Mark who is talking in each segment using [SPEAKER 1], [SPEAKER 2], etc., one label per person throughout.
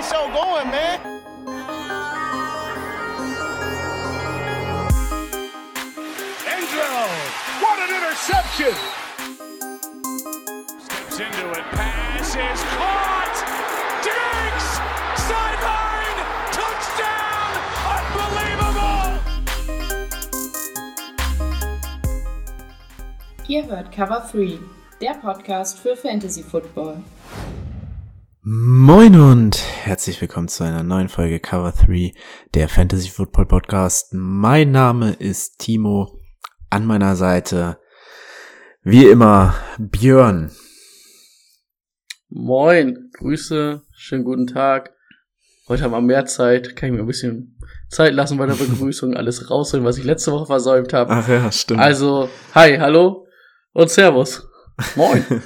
[SPEAKER 1] the show going, man.
[SPEAKER 2] Angelo, what an interception!
[SPEAKER 3] Steps into it, pass is caught! Diggs! Sideline! Touchdown! Unbelievable!
[SPEAKER 4] Ihr hört Cover 3, der Podcast für Fantasy Football.
[SPEAKER 5] Moin und herzlich willkommen zu einer neuen Folge Cover 3 der Fantasy Football Podcast. Mein Name ist Timo. An meiner Seite, wie immer, Björn.
[SPEAKER 6] Moin, Grüße, schönen guten Tag. Heute haben wir mehr Zeit, kann ich mir ein bisschen Zeit lassen bei der Begrüßung, alles rausholen, was ich letzte Woche versäumt habe.
[SPEAKER 5] Ach ja, stimmt.
[SPEAKER 6] Also, hi, hallo und Servus. Moin.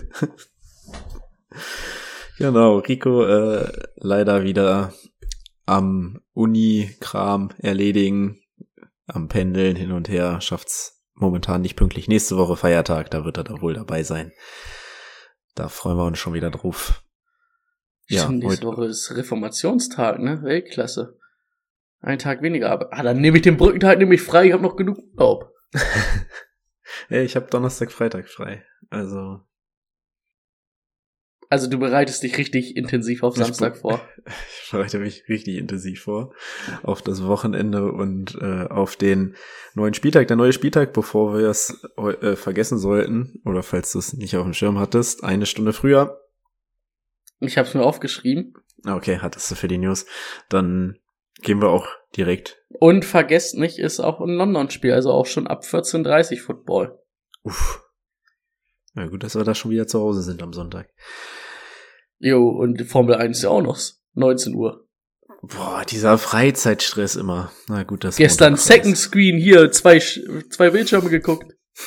[SPEAKER 5] genau, Rico äh, leider wieder am Uni-Kram erledigen, am Pendeln hin und her, schafft's momentan nicht pünktlich. Nächste Woche Feiertag, da wird er da wohl dabei sein. Da freuen wir uns schon wieder drauf.
[SPEAKER 6] Ja, Stimmt, nächste Woche ist Reformationstag, ne? Weltklasse. Ein Tag weniger, aber ah, dann nehme ich den Brückentag nämlich frei, ich habe noch genug Urlaub.
[SPEAKER 5] hey, ich habe Donnerstag, Freitag frei. Also
[SPEAKER 6] also du bereitest dich richtig intensiv auf Samstag vor.
[SPEAKER 5] Ich bereite mich richtig intensiv vor auf das Wochenende und äh, auf den neuen Spieltag. Der neue Spieltag, bevor wir es äh, vergessen sollten, oder falls du es nicht auf dem Schirm hattest, eine Stunde früher.
[SPEAKER 6] Ich habe es mir aufgeschrieben.
[SPEAKER 5] Okay, hattest du für die News. Dann gehen wir auch direkt.
[SPEAKER 6] Und vergesst nicht, ist auch ein London-Spiel, also auch schon ab 14.30 Football.
[SPEAKER 5] Uff. Na gut, dass wir da schon wieder zu Hause sind am Sonntag.
[SPEAKER 6] Jo, und Formel 1 ist ja auch noch 19 Uhr.
[SPEAKER 5] Boah, dieser Freizeitstress immer. Na gut, das
[SPEAKER 6] Gestern Second Screen hier, zwei, zwei Bildschirme geguckt.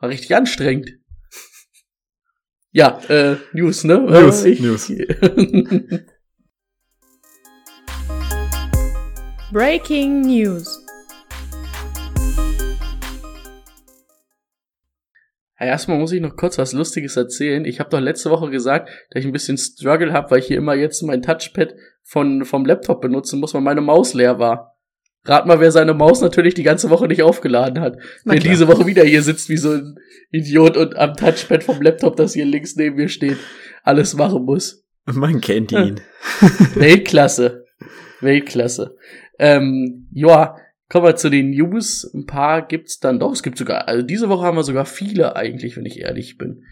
[SPEAKER 6] War richtig anstrengend. Ja, äh, News, ne?
[SPEAKER 5] News, ich, News.
[SPEAKER 4] Breaking News.
[SPEAKER 6] Ja, erstmal muss ich noch kurz was Lustiges erzählen. Ich habe doch letzte Woche gesagt, dass ich ein bisschen Struggle habe, weil ich hier immer jetzt mein Touchpad von, vom Laptop benutzen muss, weil meine Maus leer war. Rat mal, wer seine Maus natürlich die ganze Woche nicht aufgeladen hat. Na der klar. diese Woche wieder hier sitzt wie so ein Idiot und am Touchpad vom Laptop, das hier links neben mir steht, alles machen muss.
[SPEAKER 5] Man kennt ihn.
[SPEAKER 6] Weltklasse. Weltklasse. Ähm, ja, Kommen wir zu den News. Ein paar gibt's dann doch. Es gibt sogar, also diese Woche haben wir sogar viele eigentlich, wenn ich ehrlich bin.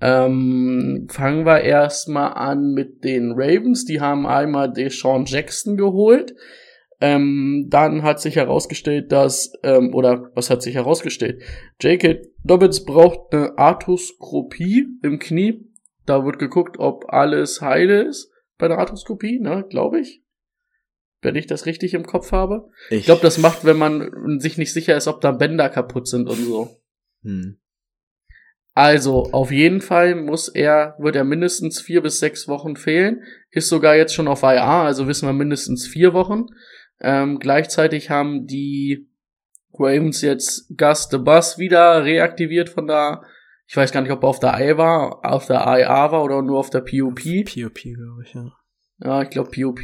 [SPEAKER 6] Ähm, fangen wir erstmal an mit den Ravens. Die haben einmal Deshaun Jackson geholt. Ähm, dann hat sich herausgestellt, dass, ähm, oder was hat sich herausgestellt? J.K. Dobbins braucht eine Arthroskopie im Knie. Da wird geguckt, ob alles heile ist bei der Arthroskopie, ne, glaube ich wenn ich das richtig im Kopf habe. Ich, ich glaube, das macht, wenn man sich nicht sicher ist, ob da Bänder kaputt sind und so. Hm. Also, auf jeden Fall muss er, wird er mindestens vier bis sechs Wochen fehlen. Ist sogar jetzt schon auf IA, also wissen wir mindestens vier Wochen. Ähm, gleichzeitig haben die Ravens jetzt Gus the Bus wieder reaktiviert von da. Ich weiß gar nicht, ob er auf der I war, auf der IA war oder nur auf der POP.
[SPEAKER 5] POP, glaube ich, ja.
[SPEAKER 6] Ja, ich glaube POP.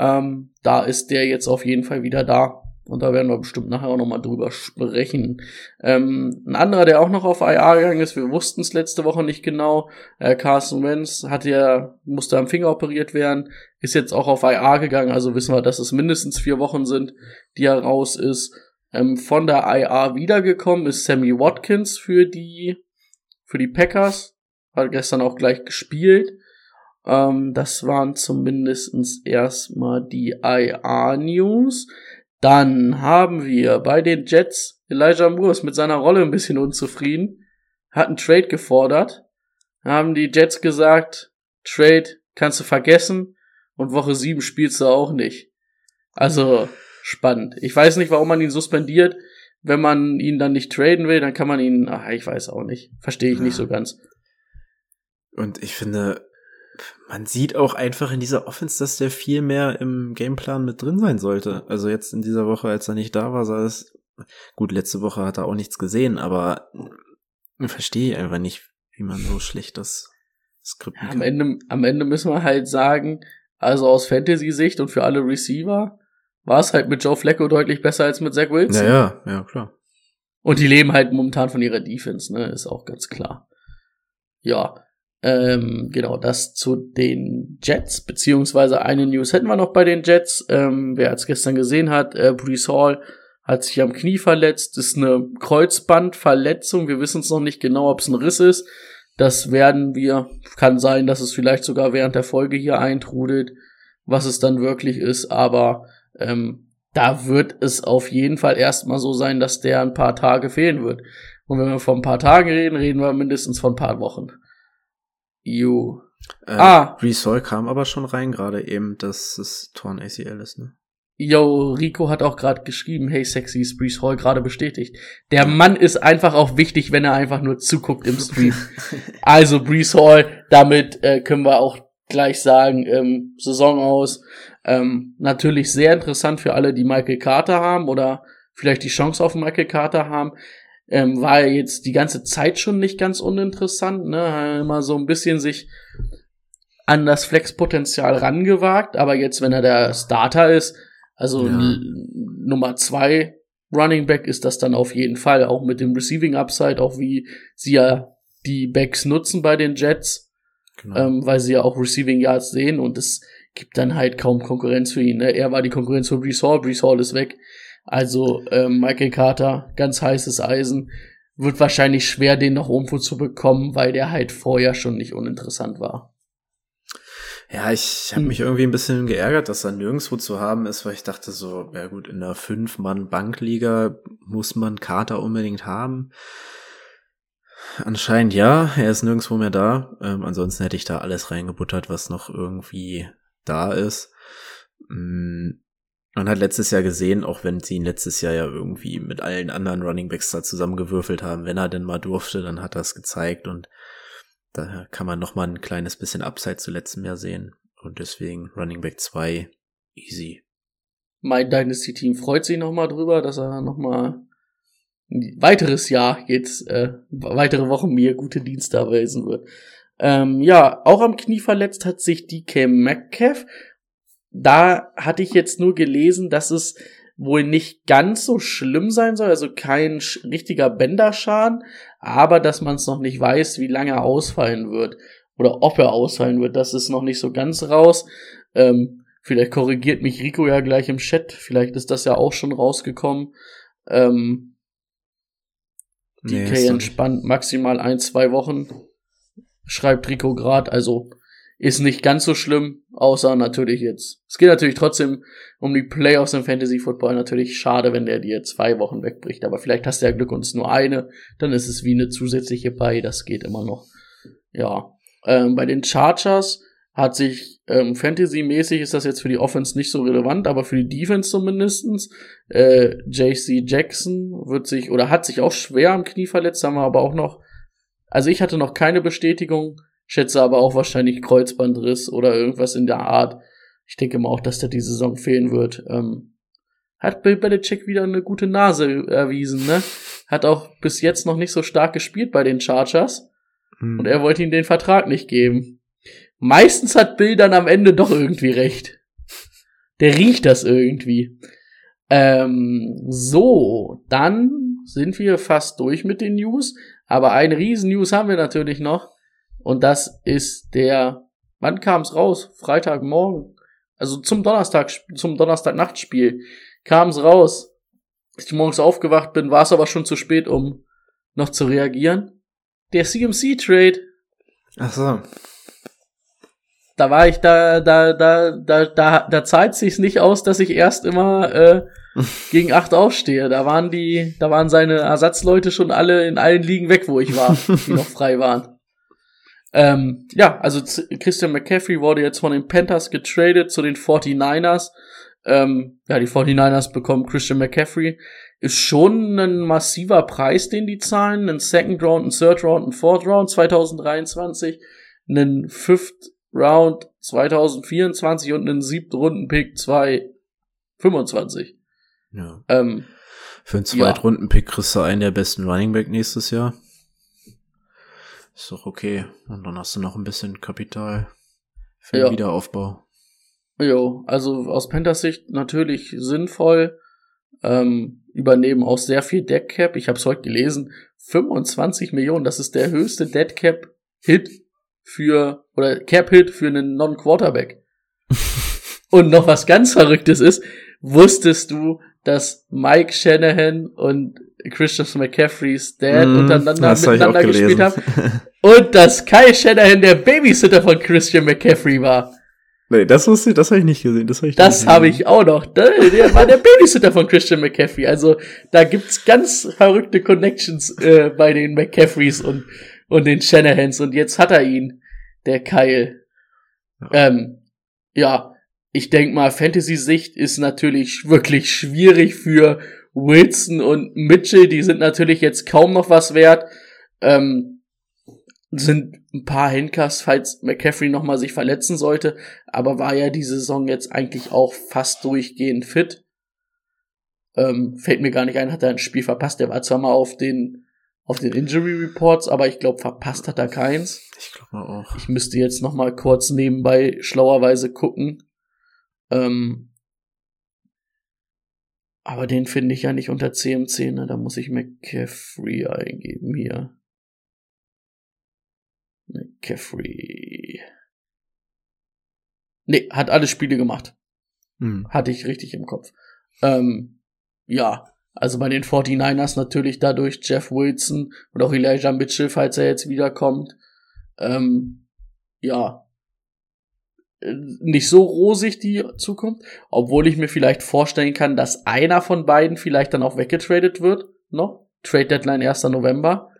[SPEAKER 6] Ähm, da ist der jetzt auf jeden Fall wieder da. Und da werden wir bestimmt nachher auch nochmal drüber sprechen. Ähm, ein anderer, der auch noch auf IA gegangen ist, wir wussten es letzte Woche nicht genau. Äh, Carson Wentz hat ja, musste am Finger operiert werden, ist jetzt auch auf IA gegangen, also wissen wir, dass es mindestens vier Wochen sind, die er raus ist. Ähm, von der IA wiedergekommen ist Sammy Watkins für die, für die Packers. Hat gestern auch gleich gespielt. Ähm, das waren zumindestens erstmal die IA-News. Dann haben wir bei den Jets Elijah Moore ist mit seiner Rolle ein bisschen unzufrieden, hat einen Trade gefordert. Haben die Jets gesagt, Trade kannst du vergessen und Woche 7 spielst du auch nicht. Also spannend. Ich weiß nicht, warum man ihn suspendiert. Wenn man ihn dann nicht traden will, dann kann man ihn, ach, ich weiß auch nicht. Verstehe ich nicht so ganz.
[SPEAKER 5] Und ich finde, man sieht auch einfach in dieser Offense, dass der viel mehr im Gameplan mit drin sein sollte. Also jetzt in dieser Woche, als er nicht da war, sah es, gut, letzte Woche hat er auch nichts gesehen, aber ich verstehe einfach nicht, wie man so schlecht das
[SPEAKER 6] Skript ja, am Ende, am Ende müssen wir halt sagen, Also aus Fantasy-Sicht und für alle Receiver war es halt mit Joe Flacco deutlich besser als mit Zach Wilson.
[SPEAKER 5] Ja, ja, ja, klar.
[SPEAKER 6] Und die leben halt momentan von ihrer Defense, ne, ist auch ganz klar. Ja, ähm, genau, das zu den Jets, beziehungsweise eine News hätten wir noch bei den Jets. Ähm, wer es gestern gesehen hat, äh, Brees Hall hat sich am Knie verletzt, ist eine Kreuzbandverletzung. Wir wissen es noch nicht genau, ob es ein Riss ist. Das werden wir, kann sein, dass es vielleicht sogar während der Folge hier eintrudelt, was es dann wirklich ist, aber ähm, da wird es auf jeden Fall erstmal so sein, dass der ein paar Tage fehlen wird. Und wenn wir von ein paar Tagen reden, reden wir mindestens von ein paar Wochen. You.
[SPEAKER 5] Äh,
[SPEAKER 6] Ah.
[SPEAKER 5] Brees Hall kam aber schon rein, gerade eben, dass es Torn ACL ist, ne?
[SPEAKER 6] Yo, Rico hat auch gerade geschrieben, hey sexy, ist Brees Hall gerade bestätigt. Der Mann ist einfach auch wichtig, wenn er einfach nur zuguckt im Stream. also Brees Hall, damit äh, können wir auch gleich sagen, ähm, Saison aus. Ähm, natürlich sehr interessant für alle, die Michael Carter haben oder vielleicht die Chance auf Michael Carter haben. Ähm, war er jetzt die ganze Zeit schon nicht ganz uninteressant, ne? Hat Immer so ein bisschen sich an das Flexpotenzial rangewagt, aber jetzt, wenn er der Starter ist, also
[SPEAKER 5] Ja.
[SPEAKER 6] Nummer zwei Running Back ist das dann auf jeden Fall, auch mit dem Receiving Upside, auch wie sie ja die Backs nutzen bei den Jets,
[SPEAKER 5] Genau.
[SPEAKER 6] ähm, weil sie ja auch Receiving Yards sehen und es gibt dann halt kaum Konkurrenz für ihn. Ne? Er war die Konkurrenz für Brees Hall, Brees Hall ist weg. Also ähm, Michael Carter, ganz heißes Eisen, wird wahrscheinlich schwer, den noch irgendwo zu bekommen, weil der halt vorher schon nicht uninteressant war.
[SPEAKER 5] Ja, ich habe
[SPEAKER 6] Hm.
[SPEAKER 5] mich irgendwie ein bisschen geärgert, dass er nirgendwo zu haben ist, weil ich dachte so, ja gut, in der Fünf-Mann-Bankliga muss man Kater unbedingt haben. Anscheinend ja, er ist nirgendwo mehr da. Ähm, ansonsten hätte ich da alles reingebuttert, was noch irgendwie da ist. Mm, Man hat letztes Jahr gesehen, auch wenn sie ihn letztes Jahr ja irgendwie mit allen anderen Runningbacks da zusammengewürfelt haben, wenn er denn mal durfte, dann hat er es gezeigt und da kann man noch mal ein kleines bisschen Upside zu letztem Jahr sehen. Und deswegen Running Back 2 easy.
[SPEAKER 6] Mein Dynasty Team freut sich nochmal drüber, dass er nochmal ein weiteres Jahr jetzt, äh, weitere Wochen mir gute Dienste erweisen wird. Ähm, ja, auch am Knie verletzt hat sich DK Metcalf. Da hatte ich jetzt nur gelesen, dass es wohl nicht ganz so schlimm sein soll, also kein richtiger Bänderschaden, aber dass man es noch nicht weiß, wie lange er ausfallen wird oder ob er ausfallen wird, das ist noch nicht so ganz raus. Ähm, vielleicht korrigiert mich Rico ja gleich im Chat, vielleicht ist das ja auch schon rausgekommen. Ähm,
[SPEAKER 5] Nee,
[SPEAKER 6] DK entspannt maximal ein, zwei Wochen, schreibt Rico grad, also ist nicht ganz so schlimm, außer natürlich jetzt. Es geht natürlich trotzdem um die Playoffs im Fantasy Football. Natürlich schade, wenn der dir zwei Wochen wegbricht, aber vielleicht hast du ja Glück und es nur eine, dann ist es wie eine zusätzliche bei, das geht immer noch. Ja. Ähm, bei den Chargers hat sich ähm, Fantasy-mäßig ist das jetzt für die Offense nicht so relevant, aber für die Defense zumindestens. Äh, JC Jackson wird sich oder hat sich auch schwer am Knie verletzt, haben wir aber auch noch. Also ich hatte noch keine Bestätigung, schätze aber auch wahrscheinlich Kreuzbandriss oder irgendwas in der Art. Ich denke mal auch, dass der die Saison fehlen wird. Ähm, hat Bill Belichick wieder eine gute Nase erwiesen, ne? Hat auch bis jetzt noch nicht so stark gespielt bei den Chargers.
[SPEAKER 5] Hm.
[SPEAKER 6] Und er wollte ihm den Vertrag nicht geben. Meistens hat Bill dann am Ende doch irgendwie recht. Der riecht das irgendwie. Ähm, so, dann sind wir fast durch mit den News. Aber eine riesen News haben wir natürlich noch. Und das ist der, wann kam's raus? Freitagmorgen. Also zum Donnerstag, zum Donnerstagnachtspiel kam's raus. Als ich morgens aufgewacht bin, war es aber schon zu spät, um noch zu reagieren. Der CMC-Trade
[SPEAKER 5] Ach so.
[SPEAKER 6] da war ich da, da, da, da, da, da zahlt sich's nicht aus, dass ich erst immer äh, gegen acht aufstehe. Da waren die, da waren seine Ersatzleute schon alle in allen Ligen weg, wo ich war, die noch frei waren. Ähm, ja, also Christian McCaffrey wurde jetzt von den Panthers getradet zu den 49ers. Ähm, ja, die 49ers bekommen Christian McCaffrey. Ist schon ein massiver Preis, den die zahlen. Ein Second Round, ein Third Round, ein Fourth Round 2023. Einen Fifth Round 2024 und einen siebten Runden-Pick 2025.
[SPEAKER 5] Ja.
[SPEAKER 6] Ähm,
[SPEAKER 5] Für einen. Zweitrunden-Pick kriegst du einen der besten Running Back nächstes Jahr. Ist doch okay. Und dann hast du noch ein bisschen Kapital für den
[SPEAKER 6] Ja.
[SPEAKER 5] Wiederaufbau.
[SPEAKER 6] Jo, also aus Panthers Sicht natürlich sinnvoll. Ähm, übernehmen auch sehr viel Deadcap. Ich habe es heute gelesen. 25 Millionen, das ist der höchste Deadcap-Hit für, oder Cap-Hit für einen Non-Quarterback. und noch was ganz Verrücktes ist, wusstest du, dass Mike Shanahan und Christian McCaffreys Dad
[SPEAKER 5] Mm,
[SPEAKER 6] untereinander
[SPEAKER 5] hab
[SPEAKER 6] miteinander gespielt haben? Und dass Kyle Shanahan der Babysitter von Christian McCaffrey war.
[SPEAKER 5] Nee, das wusste ich, das habe ich nicht gesehen. Das habe ich
[SPEAKER 6] Das
[SPEAKER 5] gesehen.
[SPEAKER 6] ich auch noch. Der, der war der Babysitter von Christian McCaffrey. Also da gibt's ganz verrückte Connections äh, bei den McCaffreys und, und den Shanahans. Und jetzt hat er ihn, der Kyle. Ähm, ja, ich denk mal, Fantasy-Sicht ist natürlich wirklich schwierig für Wilson und Mitchell. Die sind natürlich jetzt kaum noch was wert. Ähm, sind ein paar Handcuffs, falls McCaffrey nochmal sich verletzen sollte, aber war ja die Saison jetzt eigentlich auch fast durchgehend fit. Ähm, fällt mir gar nicht ein, hat er ein Spiel verpasst. Der war zwar mal auf den, auf den Injury Reports, aber ich glaube, verpasst hat er keins.
[SPEAKER 5] Ich glaube auch.
[SPEAKER 6] Ich müsste jetzt noch mal kurz nebenbei schlauerweise gucken. Ähm, aber den finde ich ja nicht unter CMC, ne? Da muss ich McCaffrey eingeben hier. McCaffrey. Nee, hat alle Spiele gemacht.
[SPEAKER 5] Hm.
[SPEAKER 6] Hatte ich richtig im Kopf. Ähm, ja, also bei den 49ers natürlich dadurch Jeff Wilson und auch Elijah Mitchell, falls er jetzt wiederkommt. Ähm, ja, nicht so rosig die Zukunft, obwohl ich mir vielleicht vorstellen kann, dass einer von beiden vielleicht dann auch weggetradet wird, noch. Trade Deadline 1. November.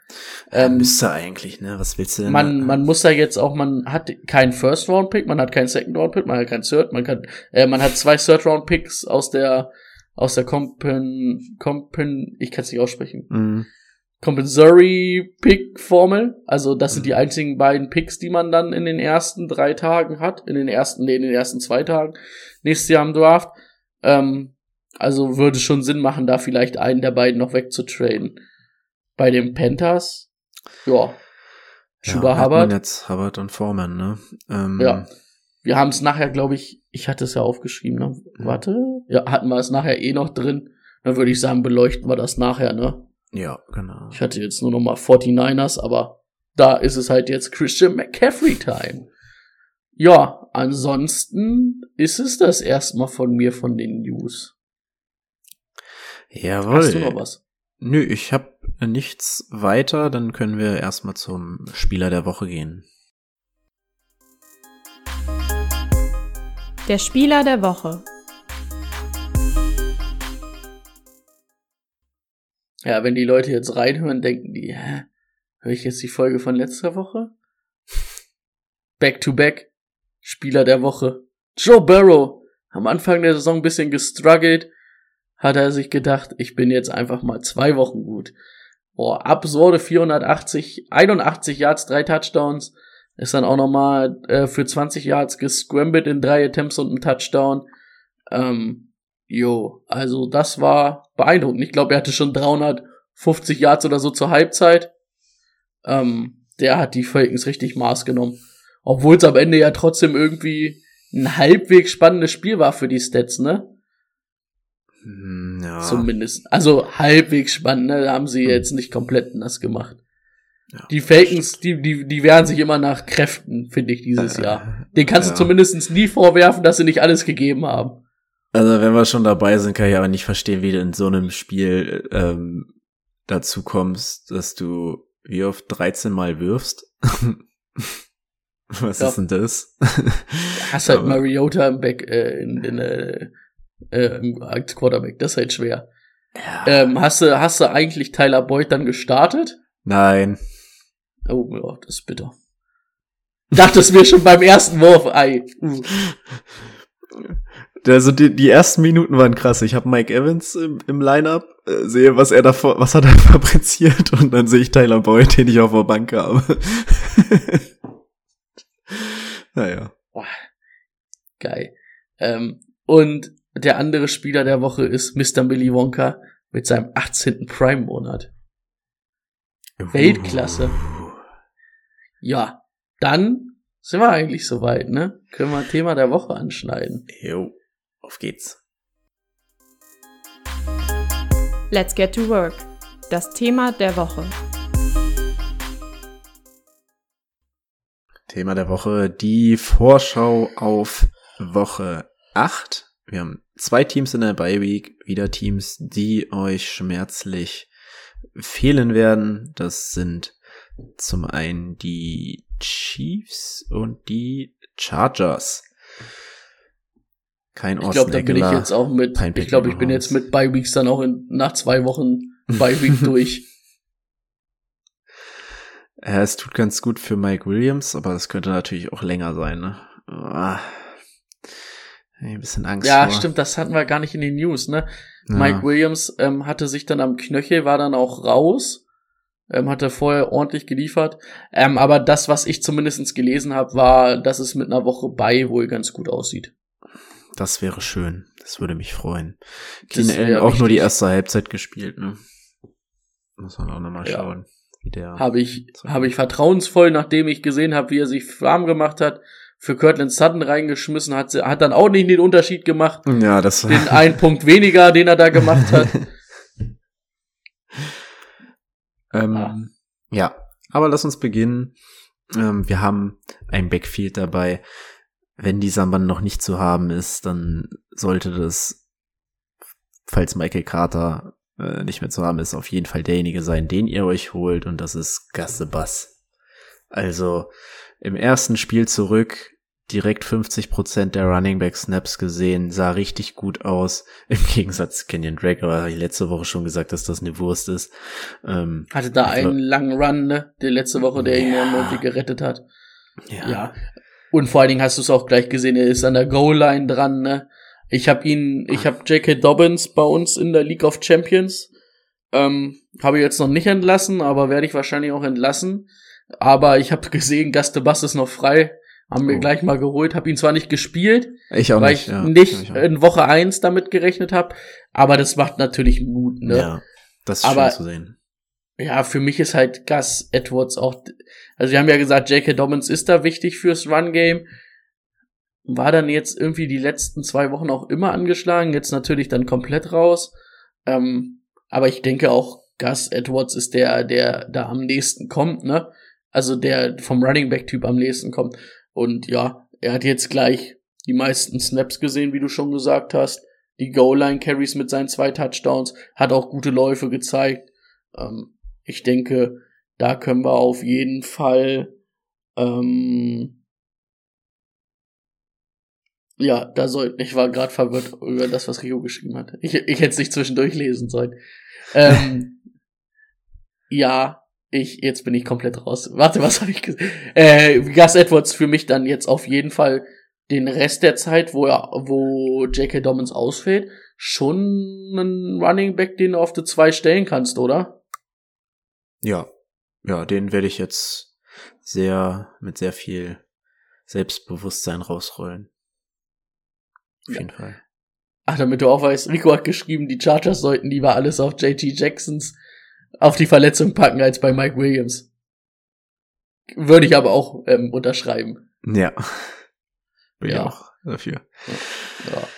[SPEAKER 5] Ähm, Müsste eigentlich, ne? Was willst du denn?
[SPEAKER 6] man, man muss da jetzt auch, man hat keinen First Round Pick, man hat keinen Second Round Pick, man hat keinen Third, man kann, äh, man hat zwei Third Round Picks aus der, aus der Compen, Compen, ich kann es nicht aussprechen,
[SPEAKER 5] Mhm.
[SPEAKER 6] Compensatory Pick Formel. Also das sind die einzigen beiden Picks, die man dann in den ersten drei Tagen hat, in den ersten, nee, in den ersten zwei Tagen nächstes Jahr im Draft. Ähm, also würde schon Sinn machen, da vielleicht einen der beiden noch wegzutraden. Bei den Panthers, ja, Chuba
[SPEAKER 5] ja,
[SPEAKER 6] Hubbard.
[SPEAKER 5] jetzt Hubbard und Foreman, ne? Ähm,
[SPEAKER 6] Ja. Wir haben es nachher, glaube ich, ich hatte es ja aufgeschrieben, ne? Warte. Ja, hatten wir es nachher eh noch drin. Dann würde ich sagen, beleuchten wir das nachher, ne?
[SPEAKER 5] Ja, genau.
[SPEAKER 6] Ich hatte jetzt nur noch mal 49ers, aber da ist es halt jetzt Christian McCaffrey Time. Ja, ansonsten ist es das erstmal von mir von den News.
[SPEAKER 5] Jawohl.
[SPEAKER 6] Hast du noch was?
[SPEAKER 5] Nö, ich habe nichts weiter. Dann können wir erstmal zum Spieler der Woche gehen.
[SPEAKER 1] Der Spieler der Woche.
[SPEAKER 6] Ja, wenn die Leute jetzt reinhören, denken die, hä? Höre ich jetzt die Folge von letzter Woche? Back to back. Spieler der Woche. Joe Burrow. Am Anfang der Saison ein bisschen gestruggelt. Hat er sich gedacht, ich bin jetzt einfach mal zwei Wochen gut. Boah, absurde 480, 81 Yards, drei Touchdowns. Ist dann auch nochmal äh, für 20 Yards gescrambled in drei Attempts und einem Touchdown. Ähm, jo, also das war beeindruckend. Ich glaube, er hatte schon 350 Yards oder so zur Halbzeit. Ähm, der hat die Falcons richtig Maß genommen. Obwohl es am Ende ja trotzdem irgendwie ein halbwegs spannendes Spiel war für die Stats, ne?
[SPEAKER 5] Hm, Ja.
[SPEAKER 6] Zumindest. Also halbwegs spannend, ne? Da haben sie jetzt nicht komplett nass gemacht.
[SPEAKER 5] Ja,
[SPEAKER 6] Die Falcons, die, die, die wehren sich immer nach Kräften, finde ich, dieses
[SPEAKER 5] Äh,
[SPEAKER 6] Jahr. Den kannst
[SPEAKER 5] ja.
[SPEAKER 6] du zumindest nie vorwerfen, dass sie nicht alles gegeben haben.
[SPEAKER 5] Also wenn wir schon dabei sind, kann ich aber nicht verstehen, wie du in so einem Spiel ähm, dazu kommst, dass du wie oft 13 Mal wirfst. Was
[SPEAKER 6] Ja.
[SPEAKER 5] ist denn das?
[SPEAKER 6] Hast halt Mariota im Back, äh, in, in äh, äh, im Quarterback, das ist halt schwer.
[SPEAKER 5] Ja.
[SPEAKER 6] Ähm, hast du, hast du eigentlich Tyler Boyd dann gestartet?
[SPEAKER 5] Nein.
[SPEAKER 6] Oh, ja, das ist bitter. Dachtest mir schon beim ersten Wurf, ei.
[SPEAKER 5] Also die, die ersten Minuten waren krass. Ich habe Mike Evans im, im Line-Up, äh, sehe, was er davor, was er da fabriziert und dann sehe ich Tyler Boyd, den ich auf der Bank habe. naja.
[SPEAKER 6] Boah, geil. Ähm, und der andere Spieler der Woche ist Mr. Millie Wonka mit seinem 18. Prime-Monat. Weltklasse. Ja, dann sind wir eigentlich soweit, ne? Können wir Thema der Woche anschneiden.
[SPEAKER 5] Jo, auf geht's.
[SPEAKER 1] Let's get to work. Das Thema der Woche.
[SPEAKER 5] Thema der Woche, die Vorschau auf Woche 8. Wir haben zwei Teams in der Bye Week, wieder Teams, die euch schmerzlich fehlen werden. Das sind zum einen die Chiefs und die Chargers. Kein
[SPEAKER 6] Ich glaube, da bin ich jetzt auch mit, ich glaube, ich bin jetzt mit Bye Weeks dann auch in, nach zwei Wochen Bye Week durch.
[SPEAKER 5] Ja, es tut ganz gut für Mike Williams, aber das könnte natürlich auch länger sein, ne? Ah, ein bisschen Angst
[SPEAKER 6] Ja,
[SPEAKER 5] vor.
[SPEAKER 6] stimmt, das hatten wir gar nicht in den News, ne?
[SPEAKER 5] Ja.
[SPEAKER 6] Mike Williams ähm, hatte sich dann am Knöchel, war dann auch raus, ähm, hatte vorher ordentlich geliefert. Ähm, aber das, was ich zumindest gelesen habe, war, dass es mit einer Woche bei wohl ganz gut aussieht.
[SPEAKER 5] Das wäre schön. Das würde mich freuen. Keenan Allen auch nur die erste Halbzeit gespielt, ne? Muss man auch nochmal
[SPEAKER 6] Ja.
[SPEAKER 5] schauen, wie der.
[SPEAKER 6] Habe ich, habe ich vertrauensvoll, nachdem ich gesehen habe, wie er sich warm gemacht hat, für Cortland Sutton reingeschmissen hat, hat dann auch nicht den Unterschied gemacht.
[SPEAKER 5] ja, das
[SPEAKER 6] Den einen Punkt weniger, den er da gemacht hat.
[SPEAKER 5] ähm,
[SPEAKER 6] Ah.
[SPEAKER 5] Ja, aber lass uns beginnen. Ähm, wir haben ein Backfield dabei. Wenn die Samban noch nicht zu haben ist, dann sollte das, falls Michael Carter äh, nicht mehr zu haben ist, auf jeden Fall derjenige sein, den ihr euch holt, und das ist Gasse Bass. Also im ersten Spiel zurück direkt 50% der Running Back Snaps gesehen, sah richtig gut aus. Im Gegensatz zu Kenyon Drake, aber habe ich letzte Woche schon gesagt, dass das eine Wurst ist. Ähm,
[SPEAKER 6] Hatte da
[SPEAKER 5] glaub-
[SPEAKER 6] einen langen Run, ne? Der letzte Woche, der ihn
[SPEAKER 5] Ja.
[SPEAKER 6] ja irgendwie gerettet hat. Ja. Und vor allen Dingen hast du es auch gleich gesehen, er ist an der Goal-Line dran, ne? Ich habe ihn, ich habe J.K. Dobbins bei uns in der League of Champions. Ähm, habe ich jetzt noch nicht entlassen, aber werde ich wahrscheinlich auch entlassen. Aber ich habe gesehen, Gaste Bass ist noch frei. Haben wir
[SPEAKER 5] Oh.
[SPEAKER 6] gleich mal geholt. Habe ihn zwar nicht gespielt,
[SPEAKER 5] Ich auch
[SPEAKER 6] weil
[SPEAKER 5] nicht.
[SPEAKER 6] ich
[SPEAKER 5] ja.
[SPEAKER 6] nicht
[SPEAKER 5] Ich
[SPEAKER 6] in Woche eins damit gerechnet habe. Aber das macht natürlich Mut, ne?
[SPEAKER 5] Ja, das ist
[SPEAKER 6] Aber-
[SPEAKER 5] schön zu sehen.
[SPEAKER 6] ja, für mich ist halt Gus Edwards auch, also wir haben ja gesagt, J.K. Dobbins ist da wichtig fürs Run-Game. War dann jetzt irgendwie die letzten zwei Wochen auch immer angeschlagen, jetzt natürlich dann komplett raus. Ähm, aber ich denke auch, Gus Edwards ist der, der da am nächsten kommt, ne? Also der vom Running Back Typ am nächsten kommt. Und ja, er hat jetzt gleich die meisten Snaps gesehen, wie du schon gesagt hast. Die Goal-Line Carries mit seinen zwei Touchdowns, hat auch gute Läufe gezeigt. Ähm, ich denke, da können wir auf jeden Fall, ähm, ja, da soll, ich war gerade verwirrt über das, was Rio geschrieben hat. Ich, ich hätte es nicht zwischendurch lesen sollen. Ähm, ja, ich, jetzt bin ich komplett raus. Warte, was habe ich gesagt? Äh, Gus Edwards für mich dann jetzt auf jeden Fall den Rest der Zeit, wo er, wo J.K. Dobbins ausfällt, schon einen Running Back, den du auf die zwei stellen kannst, oder?
[SPEAKER 5] Ja, ja, den werde ich jetzt sehr, mit sehr viel Selbstbewusstsein rausrollen. Auf
[SPEAKER 6] Ja.
[SPEAKER 5] jeden Fall.
[SPEAKER 6] Ach, damit du auch weißt, Rico hat geschrieben, die Chargers sollten lieber alles auf JT Jacksons auf die Verletzung packen als bei Mike Williams. Würde ich aber auch ähm, unterschreiben.
[SPEAKER 5] Ja. Bin
[SPEAKER 6] Ja.
[SPEAKER 5] ich auch dafür.
[SPEAKER 6] Ja.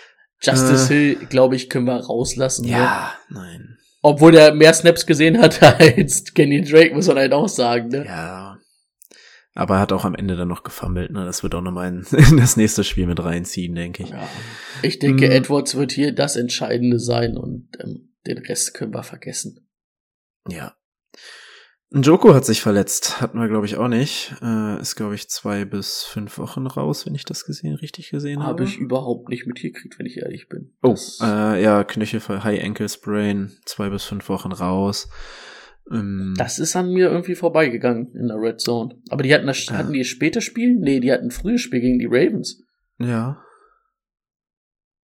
[SPEAKER 6] Justice Hill, glaube ich, können wir rauslassen. Ne?
[SPEAKER 5] Ja, nein.
[SPEAKER 6] Obwohl der mehr Snaps gesehen hat als Kenny Drake, muss man halt auch sagen. Ne?
[SPEAKER 5] Ja. Aber er hat auch am Ende dann noch gefummelt, ne? Das wird auch nochmal in, in das nächste Spiel mit reinziehen, denke ich.
[SPEAKER 6] Ja. Ich denke,
[SPEAKER 5] Mm.
[SPEAKER 6] Edwards wird hier das Entscheidende sein und ähm, den Rest können wir vergessen.
[SPEAKER 5] Ja. Joko hat sich verletzt, hatten wir glaube ich auch nicht. Äh, ist glaube ich zwei bis fünf Wochen raus, wenn ich das gesehen richtig gesehen habe.
[SPEAKER 6] Habe ich überhaupt nicht mitgekriegt, wenn ich ehrlich bin.
[SPEAKER 5] Oh, äh, ja, Knöchel High Ankle Sprain, zwei bis fünf Wochen raus. Ähm,
[SPEAKER 6] Das ist an mir irgendwie vorbeigegangen in der Red Zone. Aber die hatten das,
[SPEAKER 5] Ja.
[SPEAKER 6] hatten die spätes Spiel? Nee, die hatten ein frühes Spiel gegen die Ravens.
[SPEAKER 5] ja.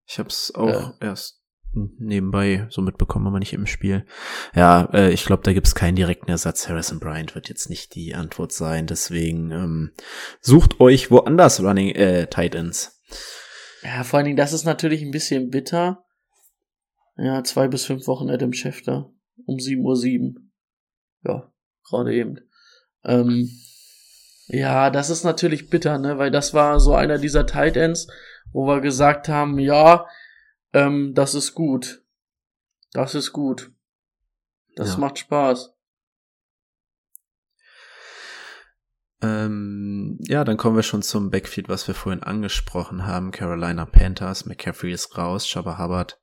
[SPEAKER 5] Ich hab's auch erst nebenbei so mitbekommen, aber nicht im Spiel. Ja, äh, ich glaube, da gibt's keinen direkten Ersatz. Harrison Bryant wird jetzt nicht die Antwort sein. Deswegen ähm, sucht euch woanders Running äh, Tight Ends.
[SPEAKER 6] Ja, vor allen Dingen, das ist natürlich ein bisschen bitter. Ja, zwei bis fünf Wochen Adam Schefter. Um 7.07 Uhr. Ja, gerade eben. Ähm, Ja, das ist natürlich bitter, ne, weil das war so einer dieser Tight Ends, wo wir gesagt haben, ja, ähm, das ist gut. Das ist gut. Das
[SPEAKER 5] Ja.
[SPEAKER 6] macht Spaß.
[SPEAKER 5] Ähm, ja, dann kommen wir schon zum Backfield, was wir vorhin angesprochen haben. Carolina Panthers, McCaffrey ist raus, Chaba Hubbard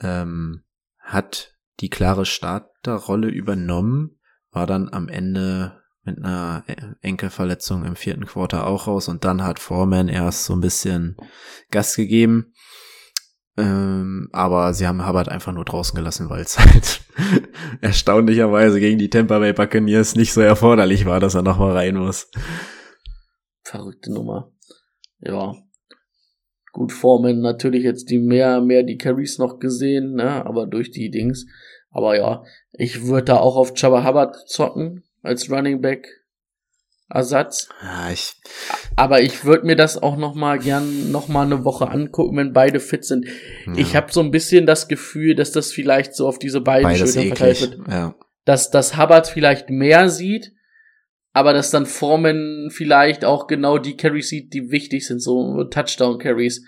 [SPEAKER 5] ähm, hat die klare Starterrolle übernommen, war dann am Ende mit einer Enkelverletzung im vierten Quarter auch raus und dann hat Foreman erst so ein bisschen Gas gegeben. Ähm, aber sie haben Hubbard einfach nur draußen gelassen, weil es halt erstaunlicherweise gegen die Tampa Bay Buccaneers nicht so erforderlich war, dass er nochmal rein muss.
[SPEAKER 6] Verrückte Nummer. Ja. Gut, Foreman natürlich jetzt die mehr, mehr die Carries noch gesehen, ne, aber durch die Dings. Aber ja, ich würde da auch auf Chaba Hubbard zocken als Running Back Ersatz.
[SPEAKER 5] Ja, ich,
[SPEAKER 6] Aber ich würde mir das auch noch mal gern noch mal eine Woche angucken, wenn beide fit sind. Ich habe so ein bisschen das Gefühl, dass das vielleicht so auf diese beiden
[SPEAKER 5] beides
[SPEAKER 6] Schultern verteilt wird.
[SPEAKER 5] Ja.
[SPEAKER 6] Dass das Hubbard vielleicht mehr sieht, aber dass dann Foreman vielleicht auch genau die Carries sieht, die wichtig sind, so Touchdown-Carries.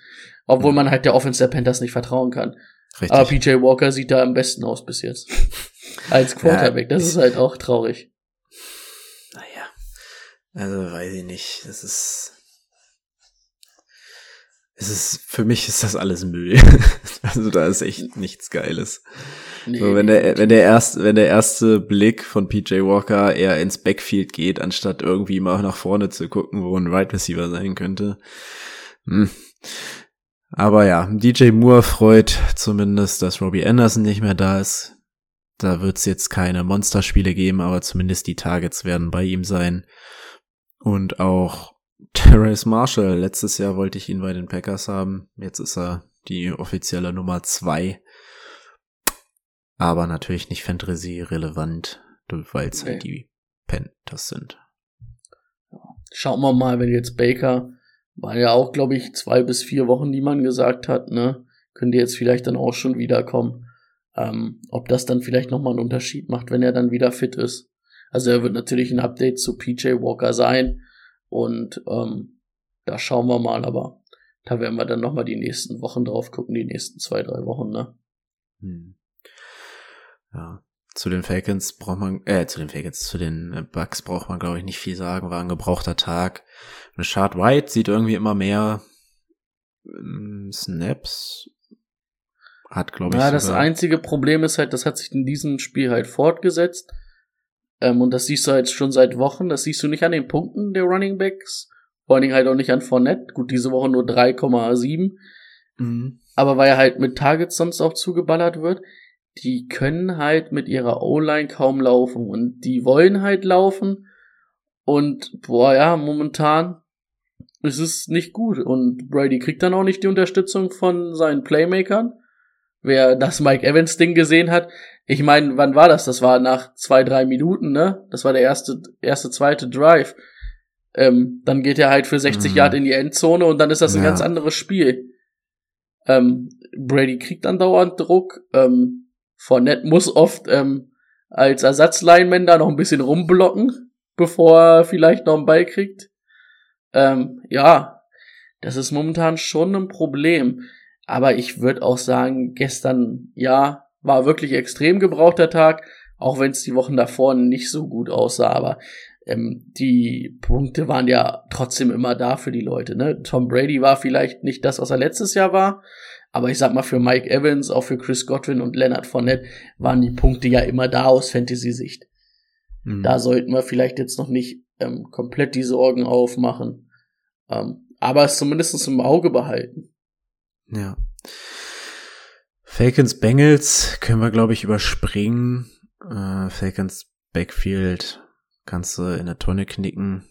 [SPEAKER 6] Obwohl man halt der Offense der Panthers nicht vertrauen kann.
[SPEAKER 5] Richtig.
[SPEAKER 6] Aber PJ Walker sieht da am besten aus bis jetzt. Als Quarterback. Das ist halt auch traurig.
[SPEAKER 5] Also weiß ich nicht. Das ist. Es ist, für mich ist das alles Müll. also da ist echt nichts Geiles.
[SPEAKER 6] Nee,
[SPEAKER 5] So, wenn der, wenn der erste, wenn der erste Blick von PJ Walker eher ins Backfield geht, anstatt irgendwie mal nach vorne zu gucken, wo ein Right Receiver sein könnte. Hm. Aber ja, DJ Moore freut zumindest, dass Robbie Anderson nicht mehr da ist. Da wird's jetzt keine Monsterspiele geben, aber zumindest die Targets werden bei ihm sein. Und auch Terrace Marshall. Letztes Jahr wollte ich ihn bei den Packers haben. Jetzt ist er die offizielle Nummer zwei. Aber natürlich nicht Fantasy relevant, weil es halt
[SPEAKER 6] Nee.
[SPEAKER 5] die Panthers sind.
[SPEAKER 6] Schauen wir mal, wenn jetzt Baker, war ja auch, glaube ich, zwei bis vier Wochen, die man gesagt hat, ne? Könnte jetzt vielleicht dann auch schon wiederkommen. Ähm, ob das dann vielleicht nochmal einen Unterschied macht, wenn er dann wieder fit ist. Also er wird natürlich ein Update zu PJ Walker sein. Und ähm, da schauen wir mal, aber da werden wir dann nochmal die nächsten Wochen drauf gucken, die nächsten zwei, drei Wochen, ne?
[SPEAKER 5] Hm. Ja. Zu den Falcons braucht man, äh, zu den Falcons, zu den äh, Bucks braucht man, glaube ich, nicht viel sagen. War ein gebrauchter Tag. Richard White sieht irgendwie immer mehr ähm, Snaps. Hat, glaube ich,
[SPEAKER 6] Ja, das einzige Problem ist halt, das hat sich in diesem Spiel halt fortgesetzt. Ähm, und das siehst du halt schon seit Wochen. Das siehst du nicht an den Punkten der Running Backs. Vor allen Dingen halt auch nicht an Fournette. Gut, diese Woche nur 3,7.
[SPEAKER 5] Mhm.
[SPEAKER 6] Aber weil er halt mit Targets sonst auch zugeballert wird, die können halt mit ihrer O-Line kaum laufen. Und die wollen halt laufen. Und, boah, ja, momentan ist es nicht gut. Und Brady kriegt dann auch nicht die Unterstützung von seinen Playmakern. Wer das Mike Evans Ding gesehen hat, ich meine, wann war das? Das war nach zwei, drei Minuten, ne? Das war der erste, erste, zweite Drive. Ähm, dann geht er halt für 60
[SPEAKER 5] Mhm.
[SPEAKER 6] Yard in die Endzone und dann ist das ein
[SPEAKER 5] Ja.
[SPEAKER 6] ganz anderes Spiel. Ähm, Brady kriegt dann dauernd Druck. Ähm, Fournette muss oft ähm, als Ersatzlineman da noch ein bisschen rumblocken, bevor er vielleicht noch einen Ball kriegt. Ähm, ja, das ist momentan schon ein Problem. Aber ich würde auch sagen, gestern, ja, war wirklich extrem gebrauchter Tag, auch wenn es die Wochen davor nicht so gut aussah. Aber ähm, die Punkte waren ja trotzdem immer da für die Leute. Ne? Tom Brady war vielleicht nicht das, was er letztes Jahr war. Aber ich sag mal, für Mike Evans, auch für Chris Godwin und Leonard Fournette waren die Punkte ja immer da aus Fantasy-Sicht.
[SPEAKER 5] Mhm.
[SPEAKER 6] Da sollten wir vielleicht jetzt noch nicht ähm, komplett die Sorgen aufmachen. Ähm, aber es zumindest im Auge behalten.
[SPEAKER 5] Ja. Falcons Bengals können wir, glaube ich, überspringen. Äh, Falcons Backfield kannst du in der Tonne knicken.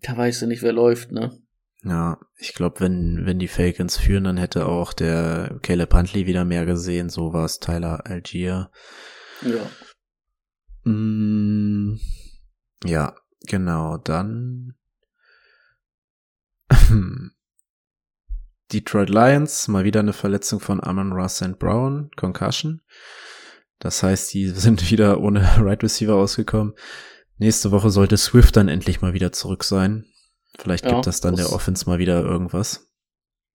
[SPEAKER 6] Da weißt du nicht, wer läuft, ne?
[SPEAKER 5] Ja, ich glaube, wenn, wenn die Falcons führen, dann hätte auch der Caleb Huntley wieder mehr gesehen. So war es Tyler Algier.
[SPEAKER 6] Ja.
[SPEAKER 5] Mm, ja, genau, dann Detroit Lions, mal wieder eine Verletzung von Amon Ross St. Brown, Concussion. Das heißt, die sind wieder ohne Right Receiver ausgekommen. Nächste Woche sollte Swift dann endlich mal wieder zurück sein. Vielleicht
[SPEAKER 6] Ja,
[SPEAKER 5] gibt das dann
[SPEAKER 6] das-
[SPEAKER 5] der Offense mal wieder irgendwas.